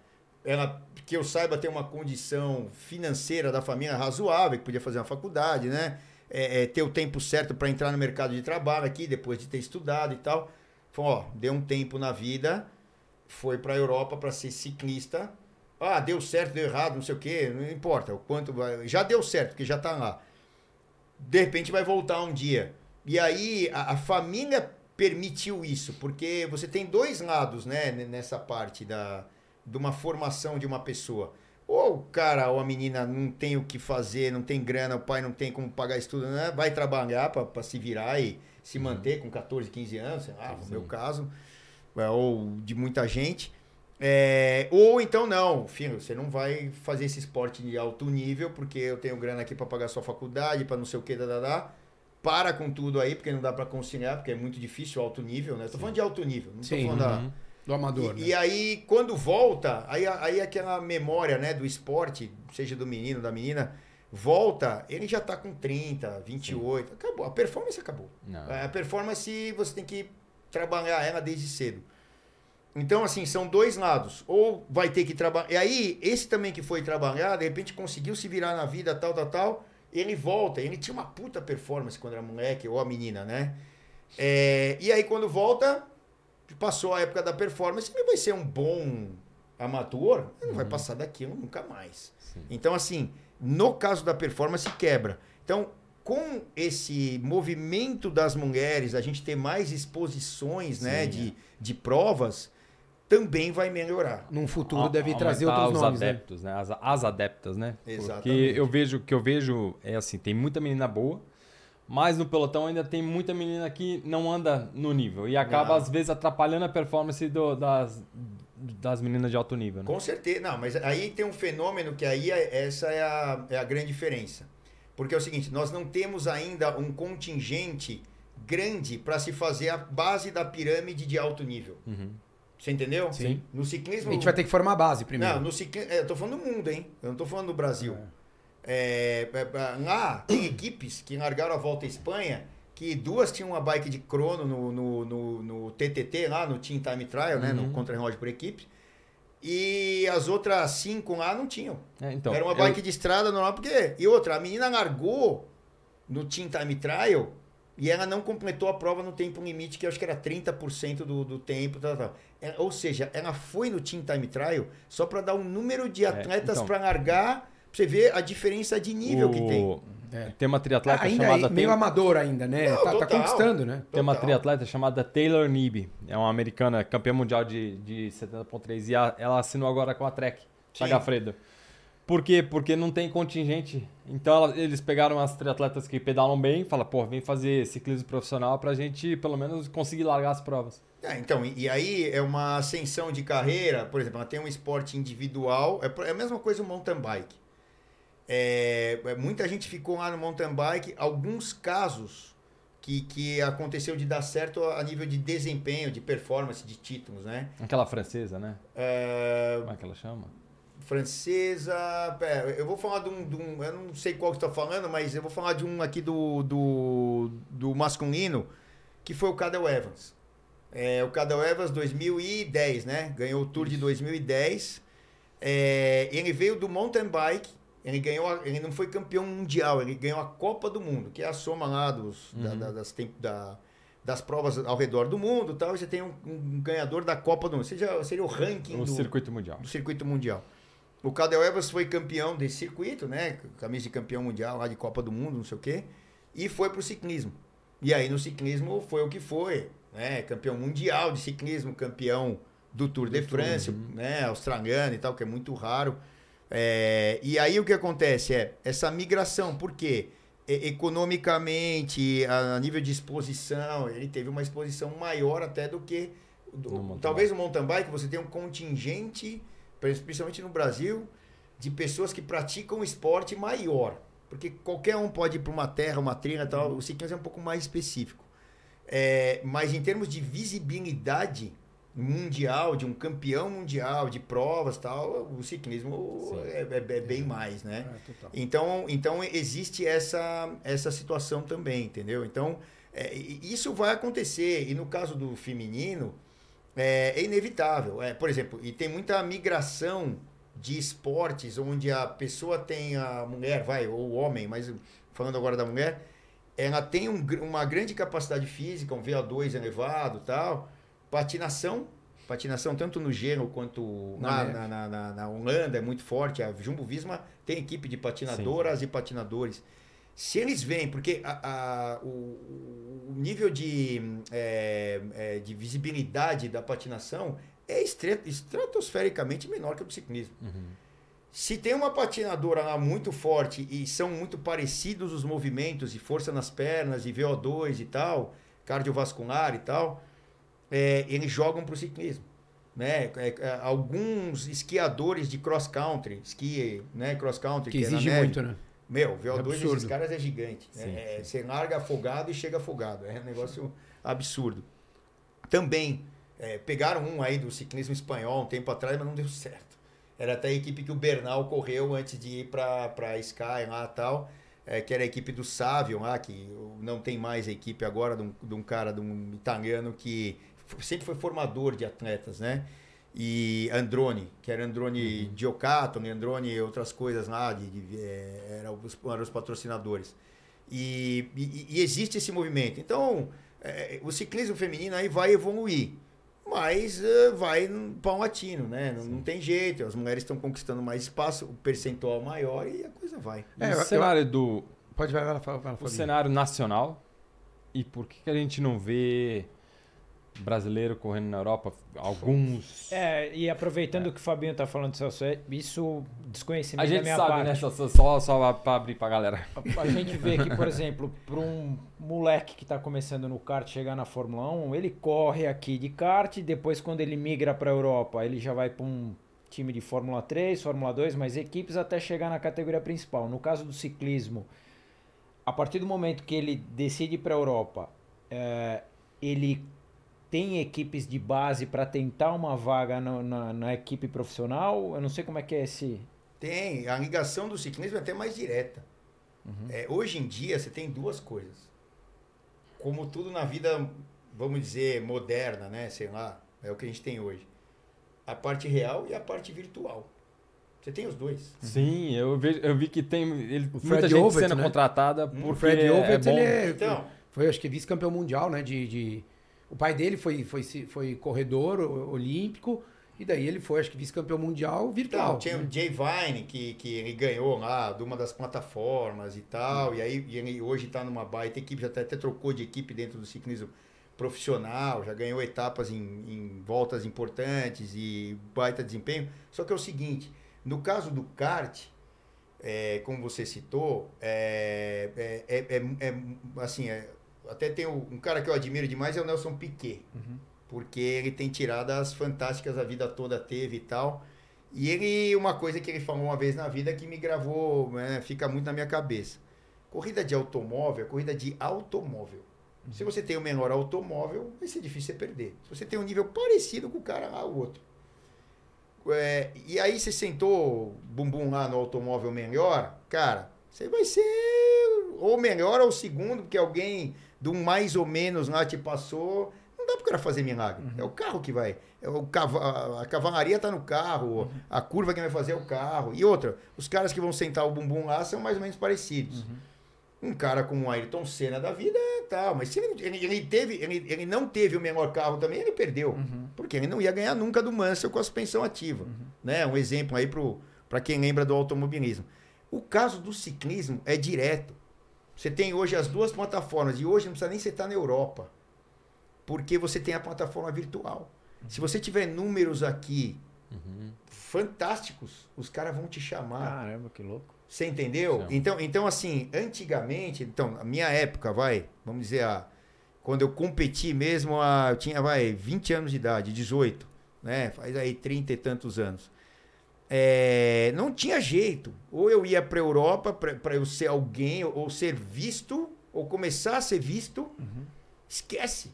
ela, que eu saiba, tem uma condição financeira da família razoável, que podia fazer uma faculdade, né? É, é, ter o tempo certo para entrar no mercado de trabalho aqui, depois de ter estudado e tal. Falou, ó, deu um tempo na vida, foi para a Europa para ser ciclista. Ah, deu certo, deu errado, não sei o quê, não importa o quanto vai. Já deu certo, porque já está lá. De repente vai voltar um dia. E aí a, a família permitiu isso? Porque você tem dois lados, né, nessa parte da, de uma formação de uma pessoa. Ou o cara ou a menina não tem o que fazer, não tem grana, o pai não tem como pagar estudo, né? vai trabalhar para se virar e se uhum. manter com 14, 15 anos, sei lá, no meu caso, ou de muita gente. É, ou então não, filho, você não vai fazer esse esporte de alto nível porque eu tenho grana aqui para pagar sua faculdade, para não sei o que, da para com tudo aí, porque não dá para conciliar, porque é muito difícil o alto nível, né? Tô falando de alto nível, não tô falando uhum. da...
Do amador,
e,
né?
e, aí, quando volta, aí, aí aquela memória, né, do esporte, seja do menino, da menina, volta, ele já tá com 30, 28, Sim. acabou. A performance acabou. Não. A performance você tem que trabalhar ela desde cedo. Então, assim, são dois lados. Ou vai ter que trabalhar. E aí, esse também que foi trabalhar, de repente conseguiu se virar na vida, tal, tal, tal ele volta, ele tinha uma puta performance quando era moleque, ou a menina, né? É, e aí quando volta, passou a época da performance, ele vai ser um bom amador, ele não vai uhum. passar daquilo nunca mais. Sim. Então, assim, no caso da performance, quebra. Então, com esse movimento das mulheres, a gente ter mais exposições, né, Sim, né, de, de provas, também vai melhorar.
Num futuro a, deve trazer outros
os
nomes,
né? adeptos,
né?
né? As, as adeptas, né?
Exatamente.
Porque eu vejo que eu vejo é assim, tem muita menina boa, mas no pelotão ainda tem muita menina que não anda no nível e acaba não. às vezes atrapalhando a performance do, das das meninas de alto nível, né?
Com certeza. Não, mas aí tem um fenômeno que aí é, essa é a, é a grande diferença. Porque é o seguinte, nós não temos ainda um contingente grande para se fazer a base da pirâmide de alto nível. Uhum. Você entendeu?
Sim.
No ciclismo.
A gente vai ter que formar a base primeiro.
Não, no ciclismo. É, eu tô falando do mundo, hein? Eu não tô falando do Brasil. É, é, é, lá tem equipes que largaram a volta à Espanha, que duas tinham uma bike de crono no, no, no, no TTT, lá no Team Time Trial, né, no
Uhum.
contra-relógio por equipe. E as outras cinco lá não tinham.
É, então,
Era uma
eu-
bike de estrada normal, porque. E outra, a menina largou no Team Time Trial e ela não completou a prova no tempo limite, que eu acho que era 30% do, do tempo. Tal, tal. É, ou seja, ela foi no Team Time Trial só para dar um número de atletas
então.
para largar, pra você ver a diferença de nível que tem.
É.
Tem uma triatleta
ainda
chamada
é meio
Taylor-
amador ainda, né?
Não,
tá, tá
total.
conquistando, né?
Tem uma
Total.
triatleta chamada Taylor Nebe. É uma americana campeã mundial de, de 70.3. E a- ela assinou agora com a Trek. Sagafredo. Por quê? Porque não tem contingente. Então ela- eles pegaram as triatletas que pedalam bem e falaram, pô, vem fazer ciclismo profissional pra gente pelo menos conseguir largar as provas.
É, então, e, e aí é uma ascensão de carreira, por exemplo, ela tem um esporte individual, é, é a mesma coisa o mountain bike. É, é, muita gente ficou lá no mountain bike, alguns casos que, que aconteceu de dar certo a nível de desempenho, de performance, de títulos, né?
Aquela francesa, né?
É,
Como é que ela chama?
francesa. é, eu vou falar de um, de um- Eu não sei qual que você está falando, mas eu vou falar de um aqui do, do, do masculino, que foi o Cadel Evans. É, o Cadel Evans 2010, né? Ganhou o Tour de 2010. É, ele veio do mountain bike. Ele ganhou, ele não foi campeão mundial, ele ganhou a Copa do Mundo, que é a soma lá dos, da-
Uhum.
da- das, tem- da- das provas ao redor do mundo, e tal. E você tem um, um ganhador da Copa do Mundo. Seja, seria o ranking
O
do,
circuito mundial.
do circuito mundial. O Cadel Evans foi campeão desse circuito, né? Camisa de campeão mundial lá de Copa do Mundo, não sei o quê. E foi pro ciclismo. E aí no ciclismo foi o que foi, né? Campeão mundial de ciclismo, campeão do Tour de France, né? Australiano e tal, que é muito raro. É, e aí o que acontece é essa migração, por quê? E- economicamente, a, nível de exposição, ele teve uma exposição maior até do que. do- talvez o mountain bike você tem um contingente, principalmente no Brasil, de pessoas que praticam esporte maior. Porque qualquer um pode ir para uma terra, uma trilha e tal. O ciclismo é um pouco mais específico. É, mas em termos de visibilidade mundial, de um campeão mundial, de provas tal, o ciclismo é, é- é bem mais, né?
É.
Então, então existe essa, essa situação também, entendeu? Então, é, isso vai acontecer. E no caso do feminino, é, é inevitável. É, por exemplo, e tem muita migração de esportes onde a pessoa tem a mulher, vai, ou o homem, mas falando agora da mulher, ela tem um uma grande capacidade física, um VO2 elevado tal, patinação, patinação tanto no gelo quanto
Na
na, na, na, na- Holanda, é muito forte. A Jumbo Visma tem equipe de patinadoras e patinadores. Se eles vêm, porque a- a- o, o nível de, é, é, de visibilidade da patinação é estratosfericamente menor que o do ciclismo. Se tem uma patinadora lá muito forte e são muito parecidos os movimentos e força nas pernas e VO2 e tal, cardiovascular e tal, é, eles jogam para o ciclismo. Né? É, é, alguns esquiadores de cross country, esqui, né, cross country,
Que
é na
exige muito, né?
meu, VO2
Absurdo.
desses caras é gigante.
Sim,
É,
sim.
Você larga afogado e chega afogado. É um negócio absurdo. Também é, pegaram um aí do ciclismo espanhol um tempo atrás, mas não deu certo. Era até a equipe que o Bernal correu antes de ir para a Sky lá e tal. é, que era a equipe do Sávio lá, que não tem mais a equipe agora, de um, de um cara, de um italiano que sempre foi formador de atletas, né? E Androni, que era Androni Giocato, né? Androni e outras coisas lá, de, de, é, eram, os, eram os patrocinadores. E, e- e existe esse movimento. Então, é, o ciclismo feminino aí vai evoluir. Mas é, vai paulatino, né? Não, não tem jeito. As mulheres estão conquistando mais espaço, o percentual maior e a coisa vai.
É,
o
eu-
cenário do,
Pode vai, vai, vai, vai,
o cenário nacional e por que, que a gente não vê brasileiro correndo na Europa? Alguns.
É, e aproveitando que o Fabinho tá falando, Celso, é- isso desconhecimento
a
da
gente
minha
sabe,
parte.
né? Só, só- pra abrir pra galera.
A, gente vê que, por exemplo, para um moleque que está começando no kart chegar na Fórmula 1, ele corre aqui de kart, depois quando ele migra para a Europa, ele já vai para um time de Fórmula 3, Fórmula 2, mas equipes até chegar na categoria principal. No caso do ciclismo, a partir do momento que ele decide ir para a Europa, é, ele tem equipes de base para tentar uma vaga no- na, na equipe profissional? Eu não sei como é que é esse.
Tem. A ligação do ciclismo é até mais direta. É, hoje em dia, você tem duas coisas. Como tudo na vida, vamos dizer, moderna, né? Sei lá, é o que a gente tem hoje. A parte real e a parte virtual. Você tem os dois.
Sim, eu vi, eu vi que tem ele,
O
muita
Fred
gente
Ovett,
sendo
né?
contratada
Hum,
O Fred
é,
Ovett,
é bom.
ele é,
Então.
foi, acho que, vice-campeão mundial, né? De, de- O pai dele foi, foi, foi corredor olímpico, e daí ele foi, acho que, vice-campeão mundial virtual.
Então, tinha o Jay Vine, que, que ele ganhou lá de uma das plataformas e tal, e aí e ele hoje está numa baita equipe, já até, até trocou de equipe dentro do ciclismo profissional, já ganhou etapas em, em voltas importantes e baita desempenho. Só que é o seguinte, no caso do kart, é, como você citou, é, é, é, é- é, assim, é- até tem o- um cara que eu admiro demais, é o Nelson Piquet porque ele tem tiradas fantásticas a vida toda teve e tal. E ele, uma coisa que ele falou uma vez na vida que me gravou, né, fica muito na minha cabeça. Corrida de automóvel é corrida de automóvel. Se você tem o menor automóvel, vai ser difícil você perder. Se você tem um nível parecido com o cara lá, o outro. É, e aí você sentou bumbum lá no automóvel melhor, cara, você vai ser ou melhor ou segundo, porque alguém do mais ou menos lá te passou. Não dá pro cara fazer milagre. É o carro que vai. É o cava- a cavalaria tá no carro, a curva que vai fazer é o carro. E outra, os caras que vão sentar o bumbum lá são mais ou menos parecidos. Um cara como o Ayrton Senna da vida é tal, mas se ele, ele, ele teve, ele, ele não teve o menor carro também, ele perdeu. Porque ele não ia ganhar nunca do Mansell com a suspensão ativa. Né? Um exemplo aí para quem lembra do automobilismo. O caso do ciclismo é direto. Você tem hoje as duas plataformas, e hoje não precisa nem você estar na Europa. Porque você tem a plataforma virtual. Se você tiver números aqui fantásticos, os caras vão te chamar.
Caramba, que louco.
Você entendeu? Então, então, assim, antigamente, então, a minha época, vai, vamos dizer, a, quando eu competi mesmo, a, eu tinha, vai, 20 anos de idade, 18, né? Faz aí 30 e tantos anos. É, não tinha jeito. Ou eu ia para Europa para eu ser alguém, ou, ou ser visto, ou começar a ser visto. Esquece.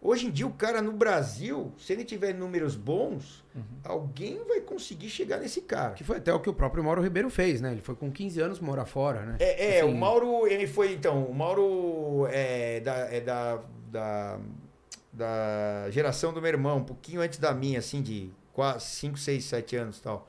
Hoje em dia, o cara no Brasil, se ele tiver números bons, alguém vai conseguir chegar nesse cara.
Que foi até o que o próprio Mauro Ribeiro fez, né? Ele foi com 15 anos morar fora, né?
É, é
Assim,
o Mauro, ele foi, então, o Mauro é da, é da, da, da geração do meu irmão, um pouquinho antes da minha, assim, de 5, 6, 7 anos e tal.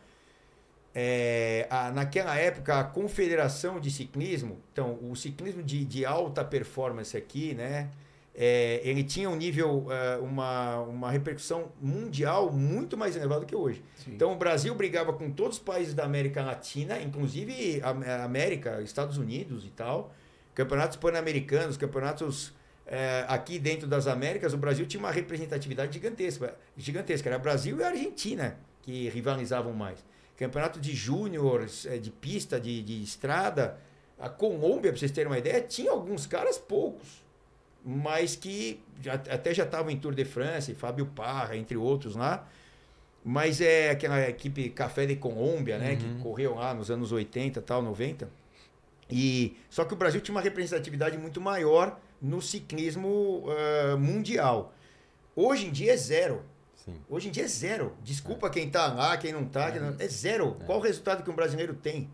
É, a- naquela época, a confederação de ciclismo, então, o ciclismo de, de alta performance aqui, né? é, ele tinha um nível, é, uma, uma repercussão mundial muito mais elevado que hoje.
sim.
Então o Brasil brigava com todos os países da América Latina, inclusive a a América, Estados Unidos e tal. Campeonatos pan-americanos, campeonatos eh, aqui dentro das Américas, o Brasil tinha uma representatividade gigantesca. Gigantesca. Era Brasil e Argentina que rivalizavam mais. Campeonato de júnior, eh, de pista, de, de estrada. A Colômbia, para vocês terem uma ideia, tinha alguns caras poucos mas que já- até já estavam em Tour de France, Fábio Parra, entre outros lá. Mas é aquela equipe Café de Colômbia, né? Que correu lá nos anos 80 tal, 90. E, só que o Brasil tinha uma representatividade muito maior no ciclismo ah, mundial. Hoje em dia é zero.
Sim.
Hoje em dia é zero. Desculpa quem tá lá, quem não tá. quem não- É zero. Qual o resultado que um brasileiro tem?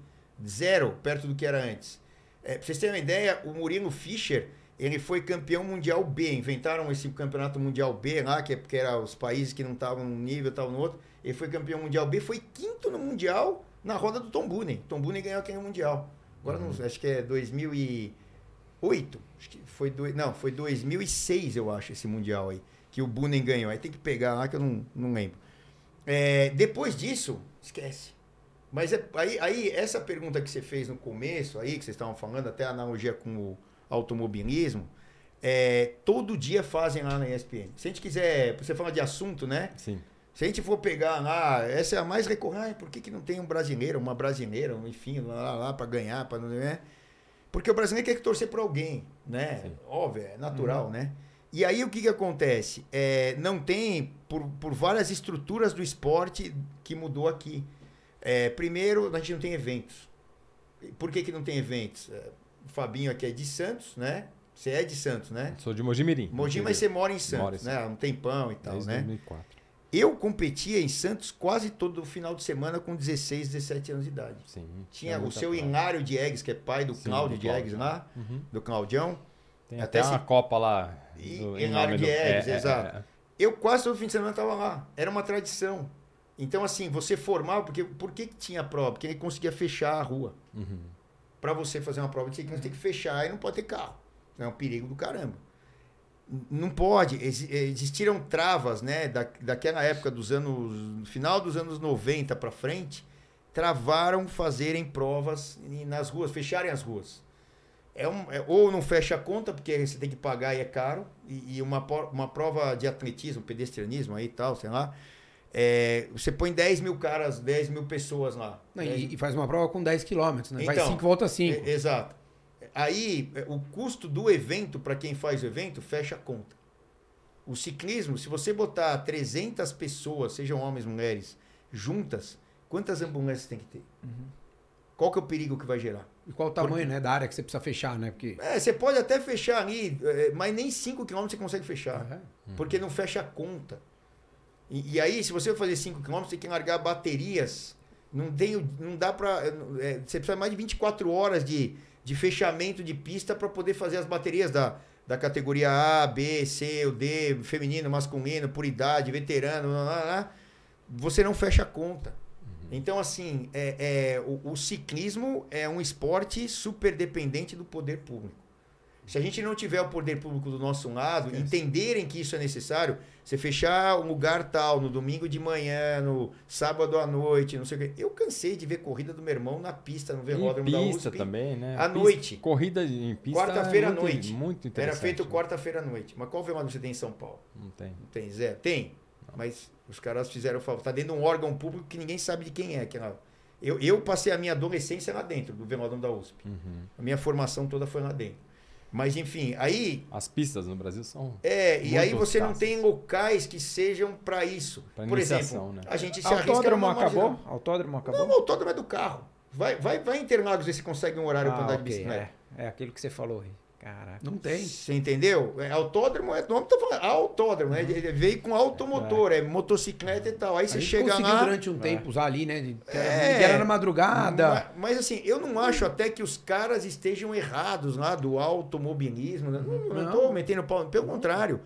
Zero, perto do que era antes. É, pra vocês terem uma ideia, o Murilo Fischer, ele foi campeão mundial B. Inventaram esse campeonato mundial B lá, que, é, que era os países que não estavam num nível, estavam no outro. Ele foi campeão mundial B, foi quinto no mundial na roda do Tom Boonen. Tom Boonen ganhou aquele mundial. Agora não sei, acho que é 2008. Acho que foi do, não, foi 2006, eu acho, esse mundial aí, que o Boonen ganhou. Aí tem que pegar lá que eu não, não lembro. É, depois disso, esquece. Mas é- aí, aí, essa pergunta que você fez no começo, aí, que vocês estavam falando, até a analogia com o automobilismo, é, todo dia fazem lá na ESPN. Se a gente quiser, você fala de assunto, né?
Sim.
Se a gente for pegar lá, essa é a mais recorrente. Ah, por que, que não tem um brasileiro, uma brasileira, um, enfim, lá, lá, lá para ganhar, para não né? Porque o brasileiro quer que torcer para alguém, né?
Sim.
Óbvio, é natural, né? E aí o que, que acontece? É, não tem, por, por várias estruturas do esporte que mudou aqui. É, primeiro, a gente não tem eventos. Por que, que não tem eventos? É, o Fabinho aqui é de Santos, né? Você é de Santos, né?
Sou de Mojimirim.
Mogi, mas você mora em Santos,
em
né? Há um tempão e tal,
Desde
né?
2004.
Eu competia em Santos quase todo final de semana com 16, 17 anos de idade.
Sim.
Tinha o
muita
seu
prova.
Hilário Diegues, que é pai do
Sim,
Cláudio Diegues lá,
Uhum.
do Claudião.
Tem
Até
até, uma
se-
Copa lá.
E-
do-
em
do-
Diegues,
é, é,
exato.
é.
Eu quase todo fim de semana estava lá. Era uma tradição. Então, assim, você formava, porque por que, que tinha prova? Porque ele conseguia fechar a rua.
Uhum.
Para você fazer uma prova de ciclismo, tem que fechar e não pode ter carro. É um perigo do caramba. Não pode. Exi- Existiram travas, né? Da, daquela época dos anos. no final dos anos 90 para frente, travaram fazerem provas nas ruas, fecharem as ruas. É um, é- ou não fecha a conta, porque você tem que pagar e é caro, e, e uma, uma prova de atletismo, pedestrianismo aí e tal, sei lá. é, você põe 10 mil caras, 10 mil pessoas lá.
Não,
10
e, e faz uma prova com 10 km, né? Vai
Então,
5, volta 5.
é, exato. Aí, é, o custo do evento, para quem faz o evento, fecha a conta. O ciclismo, se você botar 300 pessoas, sejam homens, mulheres, juntas, quantas ambulâncias tem que ter? Qual que é o perigo que vai gerar?
E qual o tamanho né, da área que você precisa fechar, né? Porque.
É, você pode até fechar ali, é, mas nem 5 km você consegue fechar.
É.
Porque não fecha a conta. E, e aí, se você for fazer 5 km, você tem que largar baterias. Não, tem, o- não dá pra. é, você precisa mais de 24 horas de, de fechamento de pista para poder fazer as baterias da, da categoria A, B, C, ou D, feminino, masculino, por idade, veterano, lá, lá, lá. você não fecha a conta. Então, assim, é, é, o, o ciclismo é um esporte super dependente do poder público. Se a gente não tiver o poder público do nosso lado, entenderem que isso é necessário, você fechar um lugar tal no domingo de manhã, no sábado à noite, não sei o quê. Eu cansei de ver corrida do meu irmão na pista, no
E
velódromo da
pista
USP.
também, né?
à
Pista-
noite.
Corrida em pista.
Quarta-feira
é
à
muito-
noite.
Muito
Era
interessante.
feito
né?
quarta-feira à noite. Mas qual velódromo você tem em São Paulo?
Não tem.
Não tem, Zé? Tem. Mas os caras fizeram o favor. Tá dentro de um órgão público que ninguém sabe de quem é. Que lá. Eu, eu passei a minha adolescência lá dentro do velódromo da USP.
Uhum.
A minha formação toda foi lá dentro. Mas enfim, aí
As pistas no Brasil são.
É, e aí você não tem locais que sejam para isso.
Pra
Por exemplo,
né?
a gente se arrisca
Autódromo
numa
acabou?
marginal.
Autódromo acabou?
Não, o autódromo é do carro. Vai, vai, vai em Interlagos ver se consegue um horário para
Ah,
andar de
ok,
bicicleta.
É, é aquilo que você falou aí. Caraca.
Não tem.
Você entendeu? É, autódromo é nome, tô falando, autódromo, né? Ele veio com automotor, é. motocicleta e tal. Aí você chega lá.
durante um tempo usar ali, né? de- Que era,
É.
era na madrugada.
Mas, mas, assim, eu não acho até que os caras estejam errados lá do automobilismo. né? Não, não,
Não.
tô metendo pau. Pelo contrário.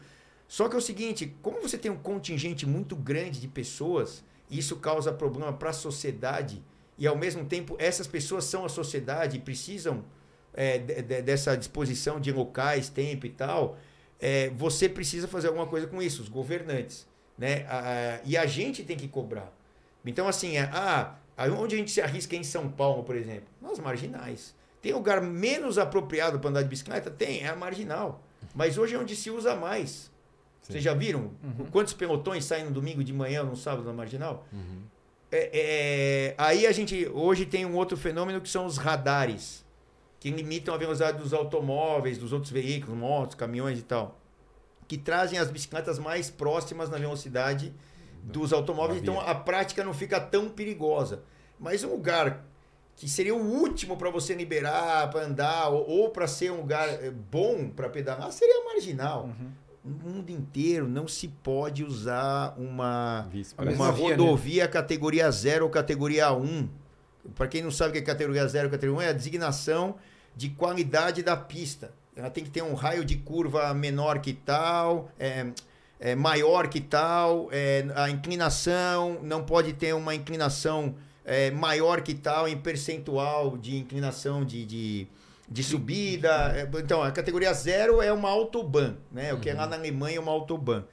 Só que é o seguinte, como você tem um contingente muito grande de pessoas, isso causa problema para a sociedade, e ao mesmo tempo essas pessoas são a sociedade e precisam é, de- de- dessa disposição de locais, tempo e tal, é, você precisa fazer alguma coisa com isso, os governantes. Né? A- a- e a gente tem que cobrar. Então, assim, é, ah, aí onde a gente se arrisca em São Paulo, por exemplo? Nas marginais. Tem lugar menos apropriado para andar de bicicleta? Tem, é a marginal. Mas hoje é onde se usa mais.
Sim.
Vocês já viram quantos pelotões saem no domingo de manhã ou no sábado na marginal?
Uhum.
É, é, aí a gente hoje tem um outro fenômeno que são os radares, que limitam a velocidade dos automóveis, dos outros veículos, motos, caminhões e tal, que trazem as bicicletas mais próximas na velocidade dos automóveis, então a prática não fica tão perigosa. Mas um lugar que seria o último para você liberar, para andar, ou, ou para ser um lugar eh, bom para pedalar, seria marginal. No mundo inteiro não se pode usar uma uma
né?
rodovia categoria 0 ou categoria 1. Para quem não sabe o que é categoria 0 ou categoria 1, é a designação de qualidade da pista. Ela tem que ter um raio de curva menor que tal, é, é maior que tal, é, a inclinação não pode ter uma inclinação é, maior que tal em percentual de inclinação de, de, de subida. É, então, a categoria 0 é uma autobahn, né? O que é lá na Alemanha é uma autobahn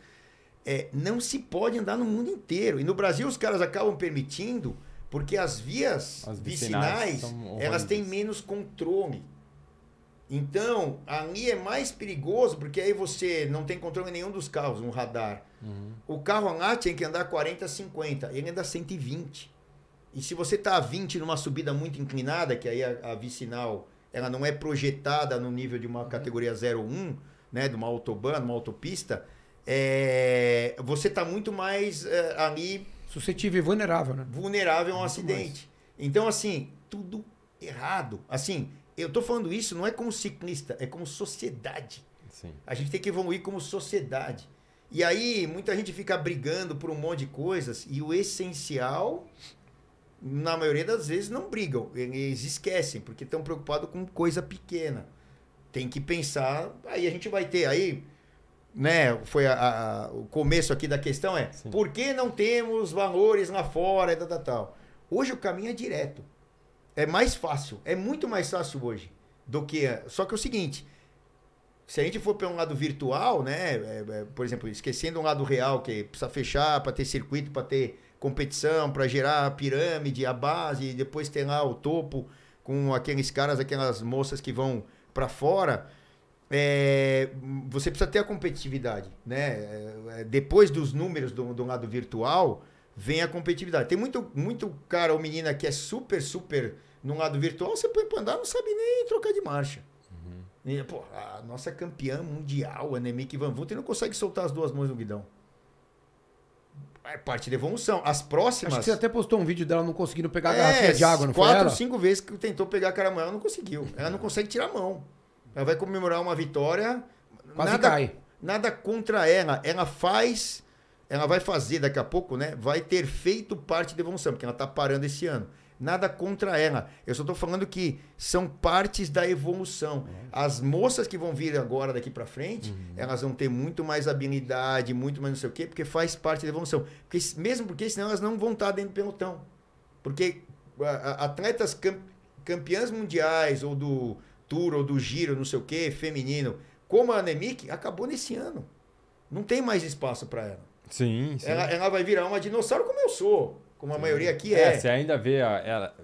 é, não se pode andar no mundo inteiro. E no Brasil os caras acabam permitindo porque as vias
As vicinais
vicinais, elas têm menos controle. Então, ali é mais perigoso porque aí você não tem controle nenhum dos carros, um radar.
Uhum.
O carro lá tinha que andar 40, 50, ele anda 120. E se você está a 20 numa subida muito inclinada, que aí a, a vicinal ela não é projetada no nível de uma categoria 01, né, de uma autobahn, uma autopista, é, você está muito mais é, ali
Suscetível e vulnerável, né?
vulnerável a um
Muito
acidente. Então, assim, tudo errado. Assim, eu tô falando isso não é como ciclista, é como sociedade.
Sim.
A gente tem que evoluir como sociedade. E aí, muita gente fica brigando por um monte de coisas e o essencial, na maioria das vezes, não brigam. Eles esquecem, porque estão preocupados com coisa pequena. Tem que pensar, aí a gente vai ter. Aí, né, foi a- a- o começo aqui da questão é
Sim.
por que não temos valores lá fora e tal, tal, tal. Hoje o caminho é direto. É mais fácil. É muito mais fácil hoje do que. Só que é o seguinte: se a gente for para um lado virtual, né? é, é, por exemplo, esquecendo um lado real, que precisa fechar para ter circuito, para ter competição, para gerar a pirâmide, a base, e depois ter lá o topo com aqueles caras, aquelas moças que vão para fora. é, você precisa ter a competitividade, né? É, é, depois dos números do, do lado virtual, vem a competitividade. Tem muito, muito cara ou menina que é super, super no lado virtual, você põe pra andar, não sabe nem trocar de marcha. E, pô, a nossa campeã mundial, a Nemik Van Vuten, não consegue soltar as duas mãos no guidão. É parte da evolução. As próximas.
Acho que você até postou um vídeo dela não conseguindo pegar a
É,
garrafinha de água, não foi
quatro, cinco vezes que tentou pegar a caramã, ela não conseguiu. Ela não consegue tirar a mão. Ela vai comemorar uma vitória.
Quase
nada,
cai.
Nada contra ela. Ela faz. Ela vai fazer daqui a pouco, né? Vai ter feito parte da evolução, porque ela tá parando esse ano. Nada contra ela. Eu só tô falando que são partes da evolução. As moças que vão vir agora daqui para frente, elas vão ter muito mais habilidade, muito mais não sei o quê, porque faz parte da evolução. Porque, mesmo porque senão elas não vão estar dentro do pelotão. Porque atletas cam- campeãs mundiais, ou do Tour, ou do Giro, não sei o quê, feminino, como a Nemik, acabou nesse ano. Não tem mais espaço para ela.
Sim, sim.
ela. Ela vai virar uma dinossauro como eu sou, como a maioria aqui
é,
é.
você ainda vê a- ela,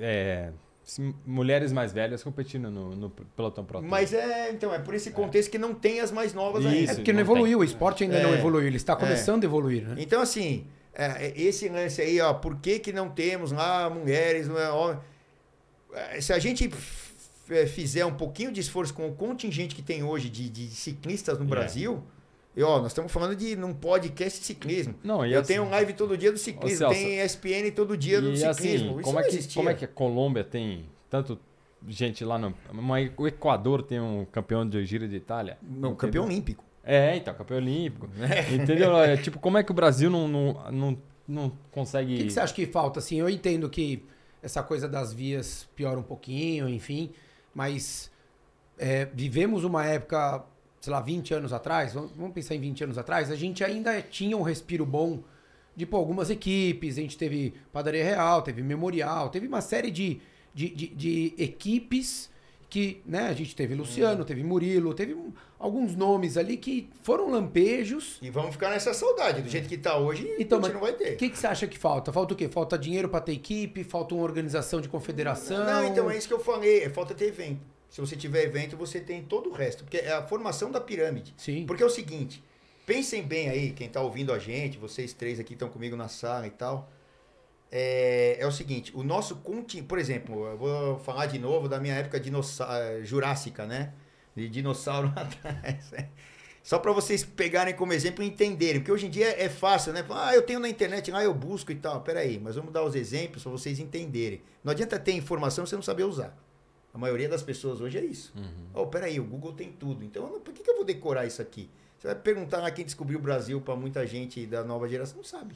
é, se- mulheres mais velhas competindo no, no pelotão pro Tour.
Mas é, então, é por esse contexto que não tem as mais novas
Isso.
É
ainda.
porque não
não tem.
evoluiu, o esporte ainda
É.
não evoluiu, ele está começando a evoluir, né?
Então, assim, é, esse lance aí, ó, por que, que não temos lá mulheres, não é, é, se a gente fizer um pouquinho de esforço com o contingente que tem hoje de, de ciclistas no
É.
Brasil, e, ó, nós estamos falando de num podcast de ciclismo.
Não, e
Eu
assim-
tenho live todo dia do ciclismo,
Celso,
tem ESPN todo dia do
E
ciclismo.
assim,
Isso
como
não
é, que,
existia.
como é que a Colômbia tem tanto gente lá no. mas O Equador tem um campeão de Giro de Itália.
Não, campeão olímpico.
É, então, campeão olímpico. Entendeu? É, tipo, como é que o Brasil não, não, não, não consegue.
O que, que você acha que falta? Assim, eu entendo que essa coisa das vias piora um pouquinho, enfim, mas é, vivemos uma época, sei lá, 20 anos atrás, vamos, pensar em 20 anos atrás, a gente ainda tinha um respiro bom de pô, algumas equipes, a gente teve Padaria Real, teve Memorial, teve uma série de, de, de, de equipes que, né, a gente teve Luciano, teve Murilo, teve alguns nomes ali que foram lampejos,
E vamos ficar nessa saudade. Do jeito que tá hoje,
Então,
a gente não vai
o
ter.
que, que você acha que falta? Falta o quê? Falta dinheiro para ter equipe? Falta uma organização de confederação?
Não, então é isso que eu falei. É falta ter evento. Se você tiver evento, você tem todo o resto. Porque é a formação da pirâmide.
Sim.
Porque é o seguinte, pensem bem aí, quem tá ouvindo a gente, vocês três aqui estão comigo na sala e tal. É, é o seguinte, o nosso contingente, por exemplo, eu vou falar de novo da minha época eh, jurássica, né? De dinossauro atrás. né? Só para vocês pegarem como exemplo e entenderem, porque hoje em dia é fácil, né? Ah, eu tenho na internet, lá eu busco e tal. Peraí, mas vamos dar os exemplos para vocês entenderem. Não adianta ter informação se você não saber usar. A maioria das pessoas hoje é isso. Oh, peraí, o Google tem tudo. Então, não- por que, que eu vou decorar isso aqui? Você vai perguntar lá quem descobriu o Brasil para muita gente da nova geração, não sabe.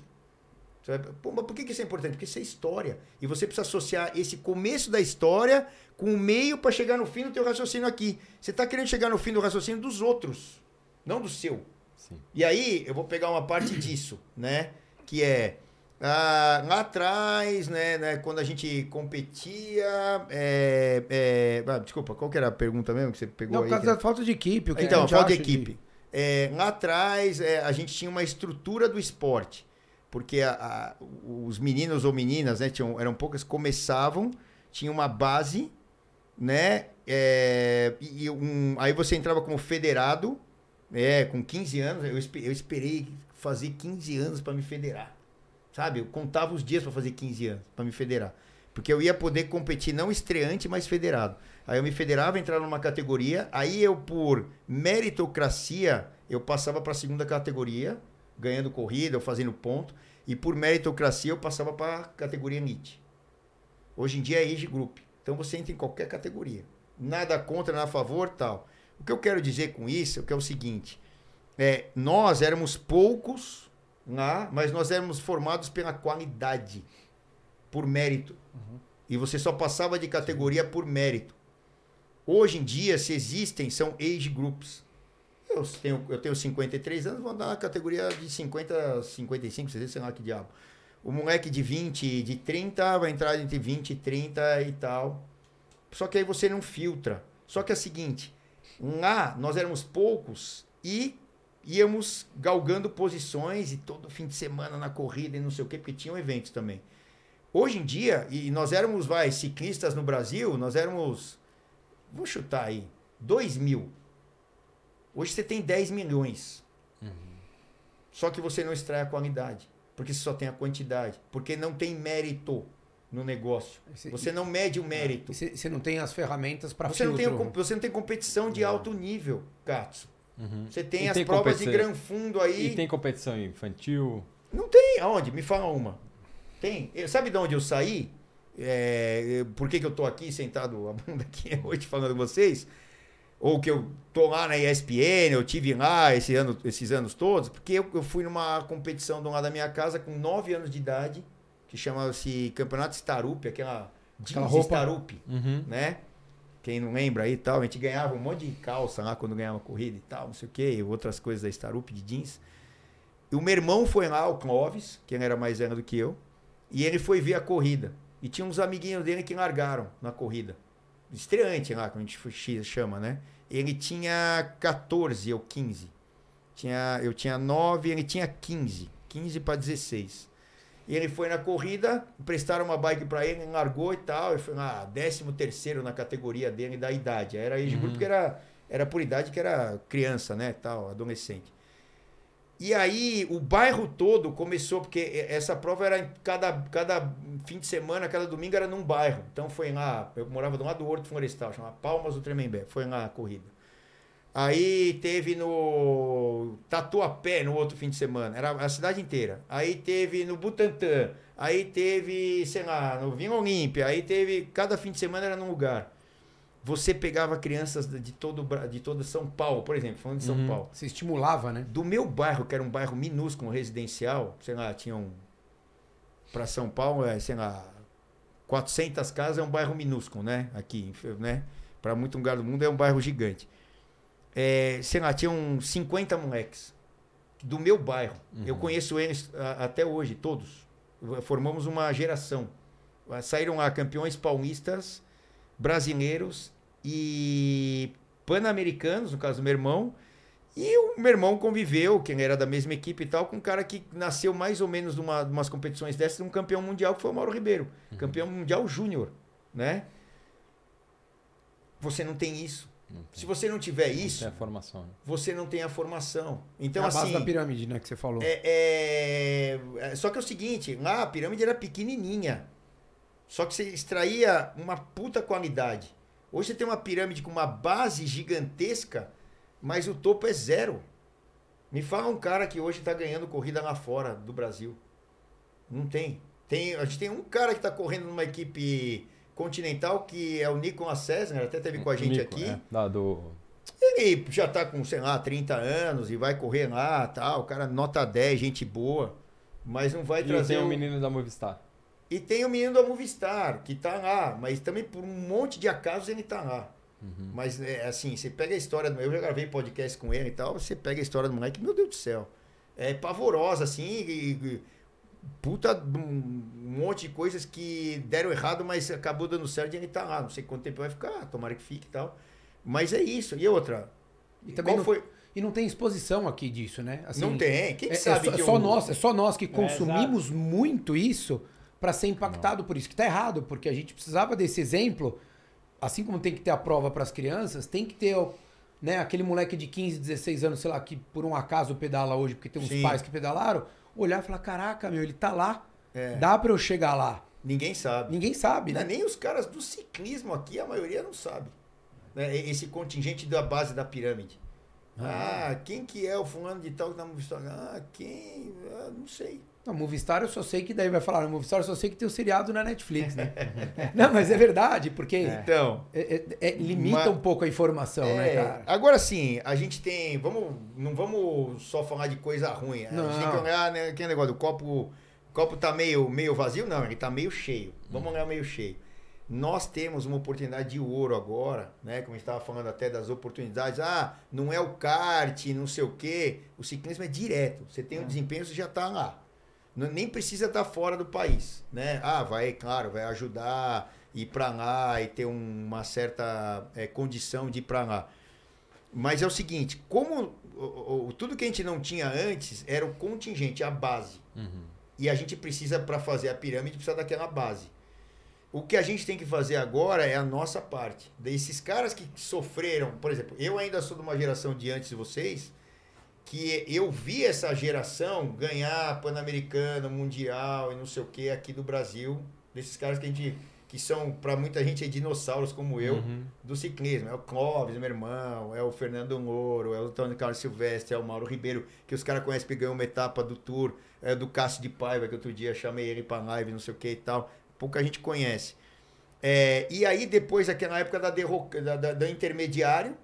Você vai, Pô, mas por que, que isso é importante? Porque isso é história. E você precisa associar esse começo da história com o meio para chegar no fim do teu raciocínio aqui. Você está querendo chegar no fim do raciocínio dos outros, não do seu.
Sim.
E aí, eu vou pegar uma parte disso, né? Que é. Ah, lá atrás, né, né, quando a gente competia. é, é, ah, desculpa, qual que era a pergunta mesmo que você pegou
Não,
aí?
por causa
que-
da falta de equipe. O que
então, falta de equipe. É, lá atrás, é, a gente tinha uma estrutura do esporte. Porque a- a- os meninos ou meninas, né, tinham, eram poucas, começavam, tinha uma base, né? é, e um, aí você entrava como federado, é, com 15 anos. Eu, eu esperei fazer 15 anos para me federar. Sabe? Eu contava os dias para fazer 15 anos, para me federar. Porque eu ia poder competir não estreante, mas federado. Aí eu me federava, entrava numa categoria, aí eu, por meritocracia, eu passava para a segunda categoria, ganhando corrida, ou fazendo ponto, e por meritocracia eu passava para a categoria elite. Hoje em dia é age group. Então você entra em qualquer categoria. Nada contra, nada a favor, tal. O que eu quero dizer com isso é que é o seguinte: é, nós éramos poucos lá, mas nós éramos formados pela qualidade, por mérito. E você só passava de categoria por mérito. Hoje em dia, se existem, são age groups. Eu tenho, eu tenho 53 anos, vou andar na categoria de 50, 55, sei lá que diabo. O moleque de 20, de 30 vai entrar entre 20 e 30 e tal. Só que aí você não filtra. Só que é o seguinte, lá nós éramos poucos e íamos galgando posições e todo fim de semana na corrida e não sei o quê, porque tinham eventos também. Hoje em dia, e nós éramos, vai, ciclistas no Brasil, nós éramos, vou chutar aí, 2 mil. Hoje você tem 10 milhões. Só que você não extrai a qualidade, porque você só tem a quantidade, porque não tem mérito no negócio.
Esse-
Você não mede o mérito.
E Você não tem as ferramentas para
Você não, tem, você não tem competição de alto nível, Katsu.
Uhum.
Você tem
E
as
tem
provas de gran fundo aí.
E tem competição infantil?
Não tem. Aonde? Me fala uma. Tem. Eu- Sabe de onde eu saí? É, eu- por que, que eu tô aqui sentado a bunda aqui hoje falando com vocês? Ou que eu tô lá na ESPN, eu tive lá esse ano, esses anos todos, porque eu, eu fui numa competição do lado da minha casa com 9 anos de idade, que chamava-se Campeonato Starup, aquela
Aquela
jeans
roupa-
Starup,
Uhum.
né? Quem não lembra aí tal, a gente ganhava um monte de calça lá quando ganhava corrida e tal, não sei o quê, outras coisas da Starup de jeans. E o meu irmão foi lá, o Clóvis, que era mais velho do que eu, e ele foi ver a corrida. E tinha uns amiguinhos dele que largaram na corrida. Estreante lá, como a gente chama, né? Ele tinha 14 ou 15. Tinha, eu tinha 9, ele tinha 15. 15 para 16. E ele foi na corrida, emprestaram uma bike para ele, largou e tal. Ele foi lá, 13 terceiro na categoria dele da idade. Era age group porque era, era por idade que era criança, né? Tal, adolescente. E aí o bairro todo começou, porque essa prova era em cada, cada fim de semana, cada domingo era num bairro. Então foi lá, eu morava do lado do Horto Florestal, chamava Palmas do Tremembé, foi lá a corrida. Aí teve no Tatuapé no outro fim de semana, era a cidade inteira. Aí teve no Butantã, aí teve, sei lá, no Vinho Olímpia, aí teve, cada fim de semana era num lugar. Você pegava crianças de todo, de todo São Paulo, por exemplo, falando de São
Uhum.
Paulo.
Você estimulava, né?
Do meu bairro, que era um bairro minúsculo, residencial, sei lá, tinham. Para São Paulo, é, sei lá, 400 casas é um bairro minúsculo, né? Aqui, né? Para muito lugar do mundo é um bairro gigante. É, sei lá, tinham 50 moleques do meu bairro. Eu conheço eles a- até hoje, todos. Formamos uma geração. Saíram lá campeões paulistas, brasileiros e pan-americanos, no caso do meu irmão. E o meu irmão conviveu, quem era da mesma equipe e tal, com um cara que nasceu mais ou menos numa, umas competições dessas, um campeão mundial que foi o Mauro Ribeiro. Campeão mundial júnior, né? Você não tem isso. Se você não tiver isso,
Tem a formação. né?
você não tem a formação. Então,
é a base
assim.
da pirâmide, né, que você falou.
É, é- é- Só que é o seguinte, lá a pirâmide era pequenininha. Só que você extraía uma puta qualidade. Hoje você tem uma pirâmide com uma base gigantesca, mas o topo é zero. Me fala um cara que hoje está ganhando corrida lá fora do Brasil. Não tem. tem a gente tem um cara que está correndo numa equipe continental, que é o Nicolas César, até teve com a gente
Nico,
aqui.
é, da- do...
Ele já tá com, sei lá, 30 anos e vai correr lá, tal, o cara nota 10, gente boa, mas não vai
E
trazer
tem o menino da Movistar.
E tem o menino da Movistar, que tá lá, mas também por um monte de acasos ele tá lá. Mas é assim, você pega a história do eu já gravei podcast com ele e tal, você pega a história do moleque, meu Deus do céu. É pavorosa assim, e, e- puta um monte de coisas que deram errado, mas acabou dando certo e ele tá lá. Não sei quanto tempo vai ficar, tomara que fique e tal. Mas é isso. E outra,
E também
qual
não,
foi
e não tem exposição aqui disso, né? Assim,
não tem. Quem
É, é
sabe
só,
que
é só
eu-
nós, é só nós que consumimos muito isso para ser impactado por isso, que tá errado, porque a gente precisava desse exemplo, assim como tem que ter a prova para as crianças, tem que ter né, aquele moleque de 15, 16 anos, sei lá, que por um acaso pedala hoje, porque tem uns
Sim.
pais que pedalaram, olhar e falar: "Caraca, meu, ele tá lá.
É.
Dá para eu chegar lá".
Ninguém sabe.
Ninguém sabe, né?
nem os caras do ciclismo aqui, a maioria não sabe. Né? Esse contingente da base da pirâmide. Ah, quem que é o fulano de tal que tá no? Ah, quem? Ah, não sei.
Não, Movistar eu só sei que daí vai falar, no Movistar eu só sei que tem o seriado na Netflix, né? não, mas é verdade, porque
Então,
é- é- é- limita
Ma-
um pouco a informação, né,
É,
cara?
Agora sim, a gente tem. Vamos, não vamos só falar de coisa ruim. A gente tem que
Não.
olhar né, aquele negócio do copo. O copo tá meio, meio vazio? Não, ele tá meio cheio. Vamos olhar meio cheio. Nós temos uma oportunidade de ouro agora, né? Como a gente estava falando até das oportunidades. Ah, não é o kart, não sei o quê. O ciclismo é direto. Você tem o desempenho, você já tá lá. Nem precisa estar fora do país, né? Ah, vai, claro, vai ajudar ir para lá e ter um- uma certa é, condição de ir para lá. Mas é o seguinte, como o- o- tudo que a gente não tinha antes era o contingente, a base. E a gente precisa, para fazer a pirâmide, precisa daquela base. O que a gente tem que fazer agora é a nossa parte. Desses caras que sofreram, por exemplo, eu ainda sou de uma geração de antes de vocês, que eu vi essa geração ganhar Pan-Americano, Mundial e não sei o que aqui do Brasil, desses caras que a gente que são para muita gente é dinossauros como eu
Uhum.
do ciclismo. É o Clóvis, meu irmão, é o Fernando Moro, é o Antônio Carlos Silvestre, é o Mauro Ribeiro, que os caras conhecem ganhou uma etapa do Tour, é do Cássio de Paiva, que outro dia chamei ele para live, não sei o que e tal. Pouca gente conhece. É, e aí, depois, aquela época da, derroca, da, da- da intermediário,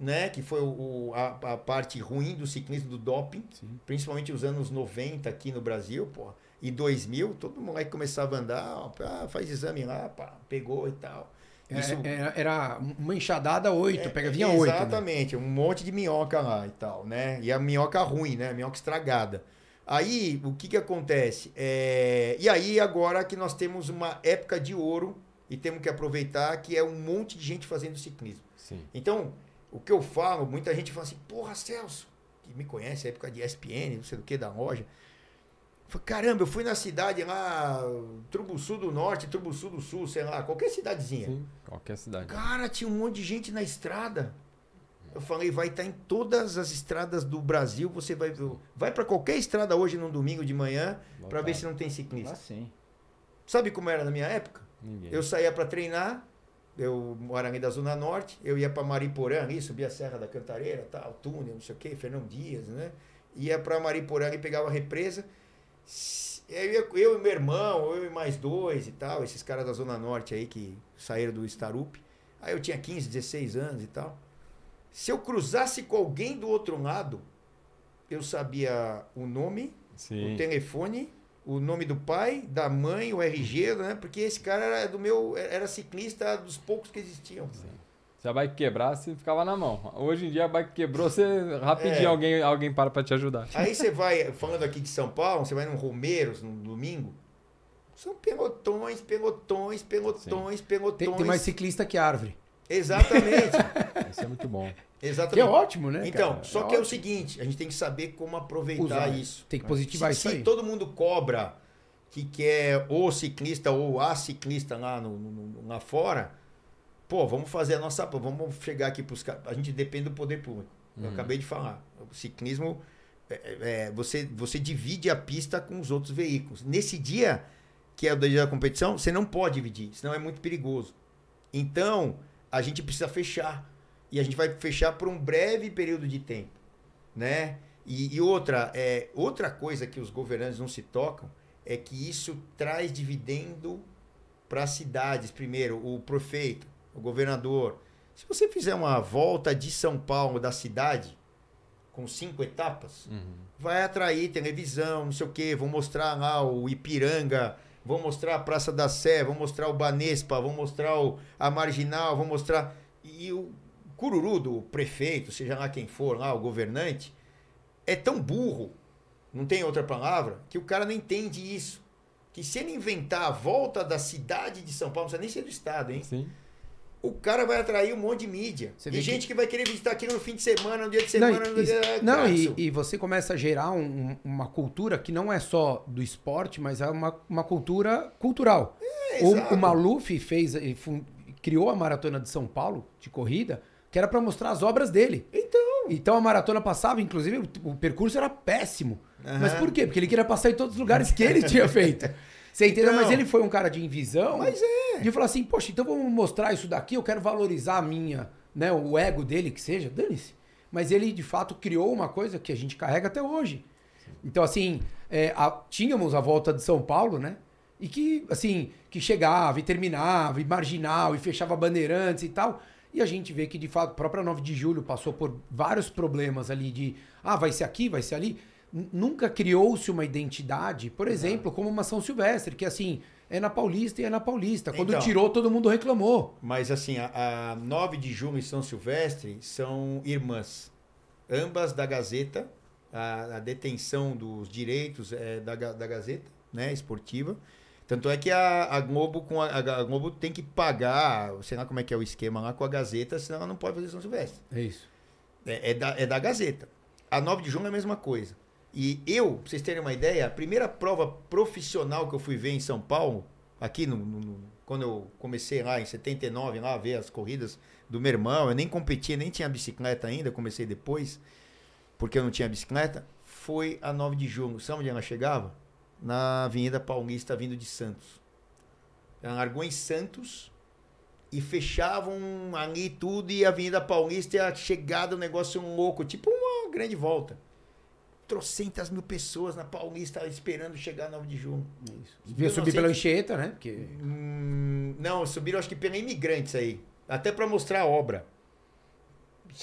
né? Que foi o, a, a parte ruim do ciclismo do doping, principalmente os anos 90 aqui no Brasil, pô. E 2000, todo moleque começava a andar, ó, ah, faz exame lá, pá, pegou e tal. Isso-
É- Era, era uma enxadada 8,
é,
pega, vinha 8. Né?
Exatamente, um monte de minhoca lá e tal, né? E a minhoca ruim, né? A minhoca estragada. Aí, o que que acontece? É, E aí, agora que nós temos uma época de ouro e temos que aproveitar que é um monte de gente fazendo ciclismo.
Sim.
Então, o que eu falo, muita gente fala assim, porra, Celso, que me conhece, época de ESPN, não sei do que, da loja. Falei, caramba, eu fui na cidade lá, Trubuçu do Norte, Trubuçu do Sul, sei lá, qualquer cidadezinha.
Sim, qualquer cidade.
Cara, tinha um monte de gente na estrada. Eu falei, vai estar em todas as estradas do Brasil. Você vai vai para qualquer estrada hoje num domingo de manhã para ver se não tem ciclista.
Assim.
Sabe como era na minha época?
Ninguém.
Eu saía para treinar. Eu moro ali da Zona Norte. Eu ia para Mariporã, ali, subia a Serra da Cantareira, tal, túnel, não sei o quê, Fernão Dias, né? Ia para Mariporã e pegava a represa. Eu, eu e meu irmão, eu e mais dois e tal, esses caras da Zona Norte aí que saíram do Starup. Aí eu tinha 15, 16 anos e tal. Se eu cruzasse com alguém do outro lado, eu sabia o nome,
Sim.
o telefone, o nome do pai, da mãe, o RG, né? Porque esse cara era do meu, era ciclista dos poucos que existiam.
Se a bike quebrasse, ficava na mão. Hoje em dia a bike quebrou, você rapidinho
É.
alguém, alguém para pra te ajudar.
Aí você vai, falando aqui de São Paulo, você vai num Romeiros, num domingo, são pelotões, pelotões, pelotões, pelotões.
Tem, tem mais ciclista que árvore.
Exatamente,
Isso é muito bom.
Que é
exatamente.
ótimo, né?
Então,
cara?
só que é o
ótimo.
seguinte, a gente tem que saber como aproveitar
Usar.
isso.
Tem que positivar
se,
isso
se
aí.
todo mundo cobra que quer o ciclista ou a ciclista lá, no, no- lá fora, pô, vamos fazer a nossa. Vamos chegar aqui para os caras. A gente depende do poder público. Eu
Uhum.
acabei de falar. O ciclismo, é, é, você, você divide a pista com os outros veículos. Nesse dia, que é o dia da competição, você não pode dividir, senão é muito perigoso. Então, a gente precisa fechar. E a gente vai fechar por um breve período de tempo. Né? E, e outra, é, outra coisa que os governantes não se tocam é que isso traz dividendo para as cidades. Primeiro, o prefeito, o governador. Se você fizer uma volta de São Paulo da cidade, com cinco etapas,
Uhum.
vai atrair televisão, não sei o quê, vão mostrar lá o Ipiranga, vão mostrar a Praça da Sé, vão mostrar o Banespa, vão mostrar o, a Marginal, vão mostrar. E o cururu do prefeito, seja lá quem for, lá, o governante, é tão burro, não tem outra palavra, que o cara não entende isso. Que se ele inventar a volta da cidade de São Paulo, não precisa nem ser do estado, hein?
Sim.
O cara vai atrair um monte de mídia.
Você
e gente
que-
que... vai querer visitar aquilo no fim de semana, no dia de
Não,
semana, no
e,
dia...
não,
Cara,
e, e você começa a gerar um- uma cultura que não é só do esporte, mas é uma, uma cultura cultural.
É,
o, o Maluf fez, e criou a maratona de São Paulo de corrida, que era para mostrar as obras dele.
Então.
Então a maratona passava, inclusive o, percurso era péssimo.
Aham.
Mas por quê? Porque ele queria passar em todos os lugares que ele tinha feito. Você entendeu?
Então.
Mas ele foi um cara de invisão.
Mas é.
De falar assim, poxa, então vamos mostrar isso daqui, eu quero valorizar a minha, né, o ego dele, que seja, dane-se. Mas ele, de fato, criou uma coisa que a gente carrega até hoje. Então, assim, é, a- tínhamos a volta de São Paulo, né? E que, assim, que chegava e terminava, e marginal, e fechava bandeirantes e tal. E a gente vê que, de fato, a própria 9 de julho passou por vários problemas ali de, ah, vai ser aqui, vai ser ali. Nunca criou-se uma identidade, por exemplo, como uma São Silvestre, que, assim, é na Paulista e é na Paulista. Quando
Então.
tirou, todo mundo reclamou.
Mas assim, a, a 9 de junho e São Silvestre são irmãs. Ambas da Gazeta. A, a detenção dos direitos é da, da Gazeta, né? Esportiva. Tanto é que a, a Globo com a, a Globo tem que pagar, sei lá como é que é o esquema lá com a Gazeta, senão ela não pode fazer São Silvestre.
É isso.
É, é da, é da Gazeta. A 9 de junho é a mesma coisa. E eu, pra vocês terem uma ideia, a primeira prova profissional que eu fui ver em São Paulo, aqui no, no- quando eu comecei lá em 79, lá a ver as corridas do meu irmão, eu nem competia, nem tinha bicicleta ainda, comecei depois, porque eu não tinha bicicleta, foi a 9 de junho. Sabe onde ela chegava? Na Avenida Paulista, vindo de Santos. Ela largou em Santos e fechavam ali tudo e a Avenida Paulista e a chegada, um negócio louco, tipo uma grande volta. Trocentas mil pessoas na Paulista esperando chegar 9 de junho.
É isso. Devia subir pela Anchieta, né? Porque...
Hum, não, subiram acho que pela Imigrantes aí. Até para mostrar a obra.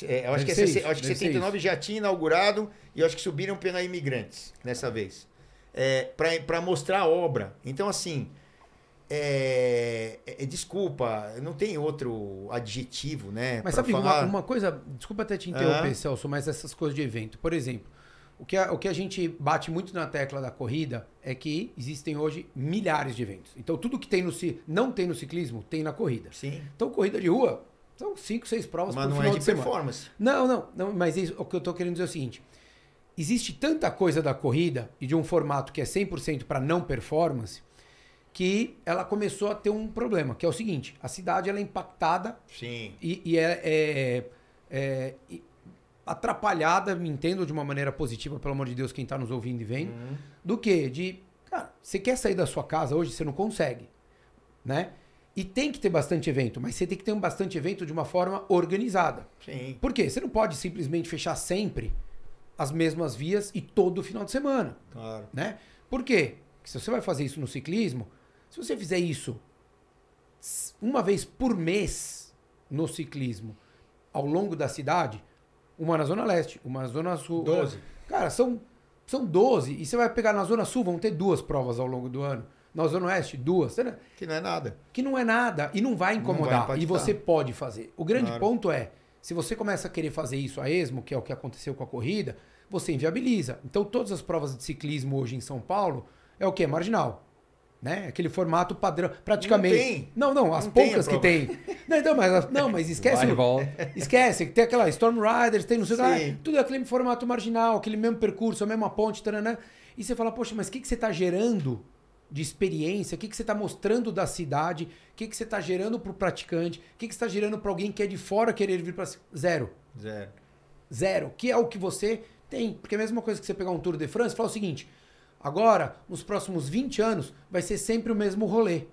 É, eu acho
Deve
que, é sesse-
isso,
acho que
deve ser
79 já tinha inaugurado e eu acho que subiram pela Imigrantes nessa vez. É, para mostrar a obra. Então, assim, é, é- desculpa, não tem outro adjetivo, né?
Mas sabe uma,
falar.
uma coisa, desculpa até te interromper,
Ah.
Celso, mas essas coisas de evento. Por exemplo, o que, a, o que a gente bate muito na tecla da corrida é que existem hoje milhares de eventos. Então tudo que tem no não tem no ciclismo, tem na corrida.
Sim,
Então corrida de rua, são cinco, seis provas
mas
por
não
final
é de,
de semana.
performance.
Não, não, não, mas isso, o que eu tô querendo dizer é o seguinte. Existe tanta coisa da corrida e de um formato que é 100% para não performance, que ela começou a ter um problema, que é o seguinte, a cidade ela é impactada
Sim.
e, e é, é- é- atrapalhada, me entendo de uma maneira positiva, pelo amor de Deus, quem está nos ouvindo e vendo,
Uhum.
do que de, cara, você quer sair da sua casa hoje, você não consegue, né? E tem que ter bastante evento, mas você tem que ter um bastante evento de uma forma organizada.
Sim.
Por quê? Você não pode simplesmente fechar sempre as mesmas vias e todo final de semana,
Claro.
né? Por quê? Porque se você vai fazer isso no ciclismo, se você fizer isso uma vez por mês no ciclismo ao longo da cidade, uma na Zona Leste, uma na Zona Sul.
Doze.
Cara, são, são 12. E você vai pegar na Zona Sul, vão ter duas provas ao longo do ano. Na Zona Oeste, duas.
Que não é nada.
que não é nada e não vai
Não
incomodar.
vai
e você pode fazer. O grande
Claro.
ponto é, se você começa a querer fazer isso a esmo, que é o que aconteceu com a corrida, você inviabiliza. Então todas as provas de ciclismo hoje em São Paulo é o quê? Marginal. Né? Aquele formato padrão, praticamente.
Não tem.
Não, não, as
Não tem
poucas que
prova.
tem. Não, então, mas, não, mas esquece.
Vai e
o-
volta.
Esquece, que tem aquela Storm Riders, tem não sei o que tudo aquele formato marginal, aquele mesmo percurso, a mesma ponte, taranã. E você fala, poxa, mas o que, que você está gerando de experiência? O que, que você está mostrando da cidade? O que, que você está gerando para o praticante? O que, que você está gerando para alguém que é de fora querer vir para... Zero.
Zero.
Zero. Que é o que você tem. Porque é a mesma coisa que você pegar um Tour de France, fala o seguinte, agora, nos próximos 20 anos, vai ser sempre o mesmo rolê.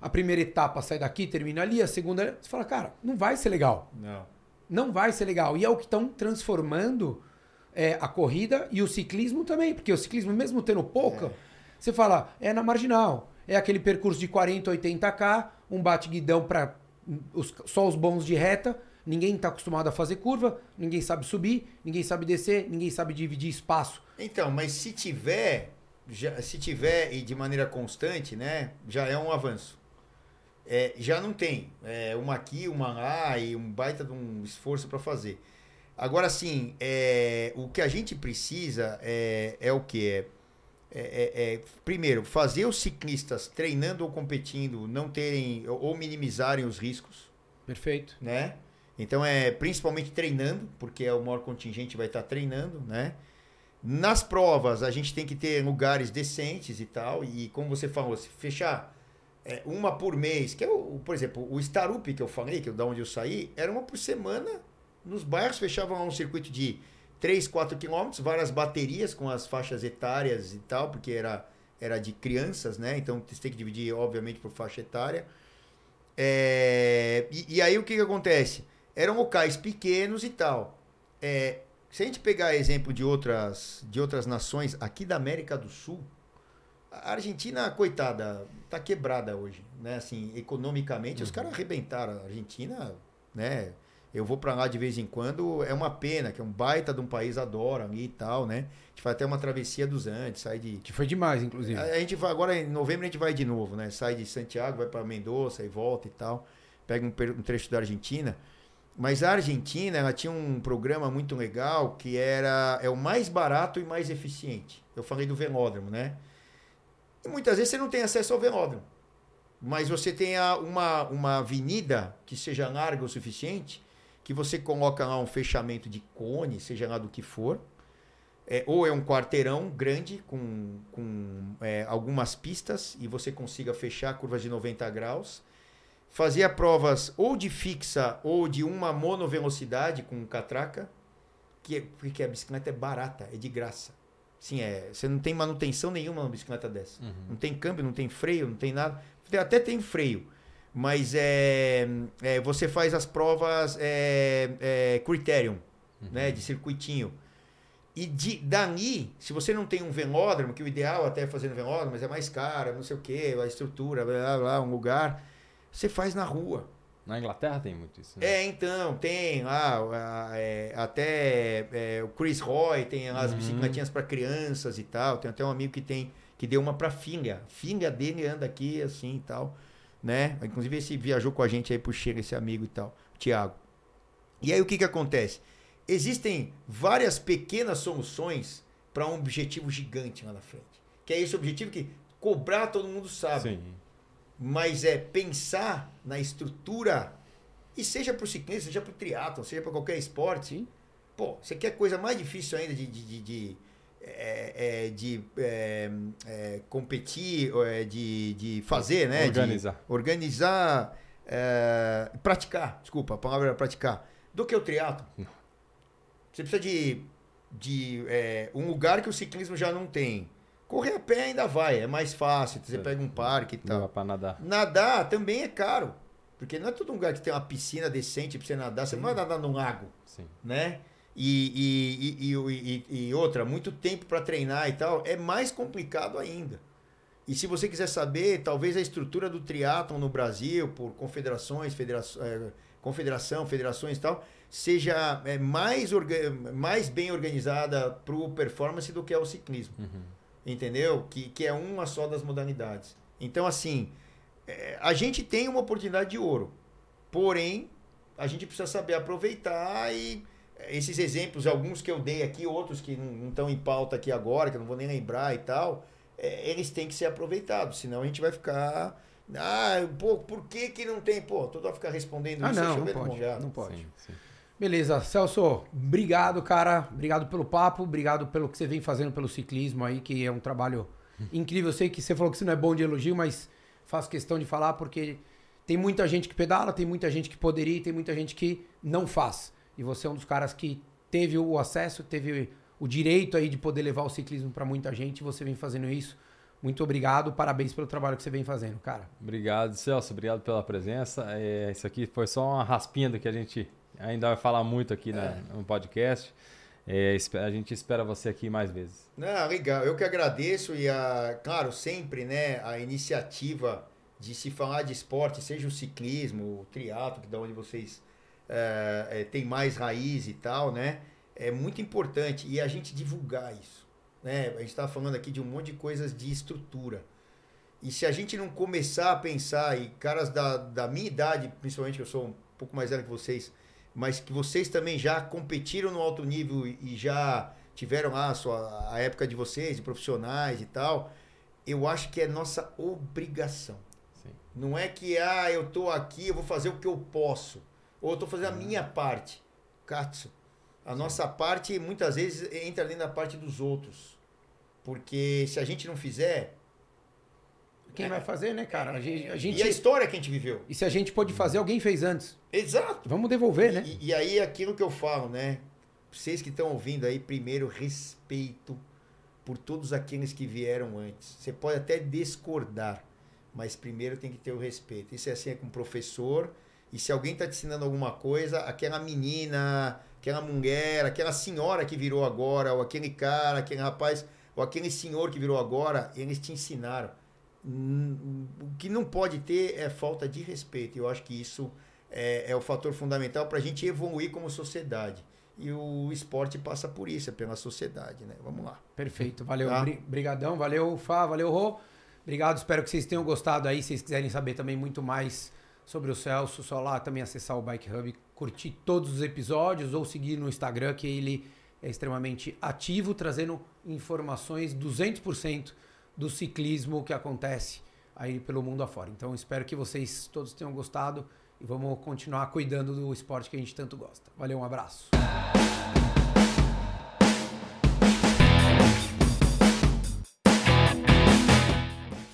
A primeira etapa sai daqui, termina ali, a segunda... Você fala, cara, não vai ser legal
Não.
não vai ser legal. E é o que estão transformando é, a corrida e o ciclismo também. Porque o ciclismo, mesmo tendo pouca,
É.
você fala, é na marginal. É aquele percurso de 40, 80k, um bate-guidão para só os bons de reta. Ninguém está acostumado a fazer curva, ninguém sabe subir, ninguém sabe descer, ninguém sabe dividir espaço.
Então, mas se tiver, já- se tiver e de maneira constante, né, já é um avanço. É, já não tem. É, uma aqui, uma lá e um baita de um esforço para fazer. Agora, sim, é, o que a gente precisa é, é o que? É, é, é- é, primeiro, fazer os ciclistas treinando ou competindo não terem ou ou minimizarem os riscos
Perfeito.
né? Então é principalmente treinando, porque é o maior contingente vai estar treinando, né? Nas provas a gente tem que ter lugares decentes e tal, e como você falou, se fechar é, uma por mês, que é o, por exemplo, o Starup que eu falei, que é da onde eu saí, era uma por semana nos bairros, fechavam lá um circuito de 3, 4 quilômetros, várias baterias com as faixas etárias e tal, porque era, era de crianças, né? Então você tem que dividir, obviamente, por faixa etária. É, e, e aí o que, que acontece? Eram locais pequenos e tal. É, Se a gente pegar exemplo de outras, de outras nações aqui da América do Sul, a Argentina, coitada, tá quebrada hoje, né? Assim, economicamente, os caras arrebentaram. A Argentina, né? Eu vou para lá de vez em quando, é uma pena, que é um baita de um país, adora ali e tal, né? A gente faz até uma travessia dos Andes, sai de...
Que foi demais, inclusive.
A, a gente vai, agora em novembro a gente vai de novo, né? Sai de Santiago, vai para Mendoza e volta e tal. Pega um, um trecho da Argentina. Mas a Argentina, ela tinha um programa muito legal que era é o mais barato e mais eficiente. Eu falei do velódromo, né? E muitas vezes você não tem acesso ao velódromo. Mas você tem a- uma, uma avenida que seja larga o suficiente, que você coloca lá um fechamento de cone, seja lá do que for. É, ou é um quarteirão grande com, com é, algumas pistas e você consiga fechar curvas de 90 graus. Fazia provas ou de fixa ou de uma monovelocidade com catraca, que é- porque a bicicleta é barata, é de graça. Sim, é, você não tem manutenção nenhuma numa bicicleta dessa. Não tem câmbio, não tem freio, não tem nada. Até tem freio. Mas é, é, você faz as provas é, é, criterium, né, de circuitinho. E de, dali, se você não tem um velódromo, que o ideal até é fazer no velódromo, mas é mais caro, não sei o que, a estrutura, blá, blá, blá, um lugar, você faz na rua.
Na Inglaterra tem muito isso. né?
É, então, tem lá, é, até é, o Chris Roy tem lá as
Uhum.
bicicletinhas para crianças e tal. Tem até um amigo que tem que deu uma para filha. Filha dele anda aqui assim e tal, né? Inclusive esse viajou com a gente aí pro Chega esse amigo e tal, Thiago. E aí o que que acontece? Existem várias pequenas soluções para um objetivo gigante lá na frente. Que é esse objetivo que cobrar todo mundo sabe
Sim.
Mas é pensar na estrutura e seja para o ciclismo, seja para o triatlon, seja para qualquer esporte.
Sim.
Pô, você quer coisa mais difícil ainda de, de, de, de, é, é, de, é, é, competir, é, de, de fazer, né? De
Organizar.
organizar, é, praticar, desculpa, a palavra era praticar, do que o triatlo. Você precisa de, de um lugar que o ciclismo já não tem. Correr a pé ainda vai, é mais fácil, você
Sim.
pega um parque e tal.
pra nadar.
Nadar também é caro. Porque não é todo lugar que tem uma piscina decente pra você nadar. Você não vai nadar num lago,
Sim.
né? E, e, e, e, e- outra, muito tempo para treinar e tal, é mais complicado ainda. E se você quiser saber, talvez a estrutura do triatlon no Brasil, por confederações, federação, confederação federações e tal, seja é, mais, mais bem organizada para o performance do que é o ciclismo
Uhum.
Entendeu? Que, que é uma só das modalidades. Então, assim, é, a gente tem uma oportunidade de ouro, porém, a gente precisa saber aproveitar e é, esses exemplos, alguns que eu dei aqui, outros que não estão em pauta aqui agora, que eu não vou nem lembrar e tal, é, eles têm que ser aproveitados, senão a gente vai ficar. Ah, pô, por que, que não tem? Pô, todo vai ficar respondendo
Ah,
isso,
não, não pode. Não pode.
Sim, sim.
Beleza, Celso, obrigado, cara. Obrigado pelo papo, obrigado pelo que você vem fazendo pelo ciclismo aí, que é um trabalho incrível. Eu sei que você falou que você não é bom de elogio, mas faço questão de falar porque tem muita gente que pedala, tem muita gente que poderia e tem muita gente que não faz. E você é um dos caras que teve o acesso, teve o direito aí de poder levar o ciclismo para muita gente você vem fazendo isso. Muito obrigado, parabéns pelo trabalho que você vem fazendo, cara.
Obrigado, Celso. Obrigado pela presença. É, isso aqui foi só uma raspinha do que a gente ainda vai falar muito aqui na- no podcast. É, a gente espera você aqui mais vezes.
Não, legal. Eu que agradeço e, a, claro, sempre, né, a iniciativa de se falar de esporte, seja o ciclismo, o triatlo, que é da onde vocês é, é, têm mais raiz e tal, né, é muito importante. E a gente divulgar isso, né? A gente está falando aqui de um monte de coisas de estrutura. E se a gente não começar a pensar, e caras da, da minha idade, principalmente que eu sou um pouco mais velho que vocês, mas que vocês também já competiram no alto nível e já tiveram lá a, sua, a época de vocês, de profissionais e tal, eu acho que é nossa obrigação.
Sim.
Não é que, ah, eu tô aqui, eu vou fazer o que eu posso. Ou eu tô fazendo a minha parte. Katsu. A nossa parte, muitas vezes, entra ali na parte dos outros. Porque se a gente não fizer...
Quem vai fazer, né, cara? A gente, a gente-
E a história que a gente viveu.
e se a gente pôde fazer, alguém fez antes.
Exato.
Vamos devolver, né?
E, e aí, aquilo que eu falo, né? Vocês que estão ouvindo aí, primeiro, respeito por todos aqueles que vieram antes. Você pode até discordar, mas primeiro tem que ter o respeito. Isso é assim é com professor, E se alguém está te ensinando alguma coisa, aquela menina, aquela mulher, aquela senhora que virou agora, ou aquele cara, aquele rapaz, ou aquele senhor que virou agora, eles te ensinaram. O que não pode ter é falta de respeito. Eu acho que isso é, é o fator fundamental para a gente evoluir como sociedade. E o esporte passa por isso, é pela sociedade, né? Vamos lá.
Perfeito, valeu.
Tá.
Bri- Brigadão, valeu, Fá, valeu, Rô. Obrigado, espero que vocês tenham gostado aí. Se vocês quiserem saber também muito mais sobre o Celso, só lá também acessar o Bike Hub, curtir todos os episódios ou seguir no Instagram, que ele é extremamente ativo, trazendo informações 200% do ciclismo que acontece aí pelo mundo afora. Então, espero que vocês todos tenham gostado e vamos continuar cuidando do esporte que a gente tanto gosta. Valeu, um abraço.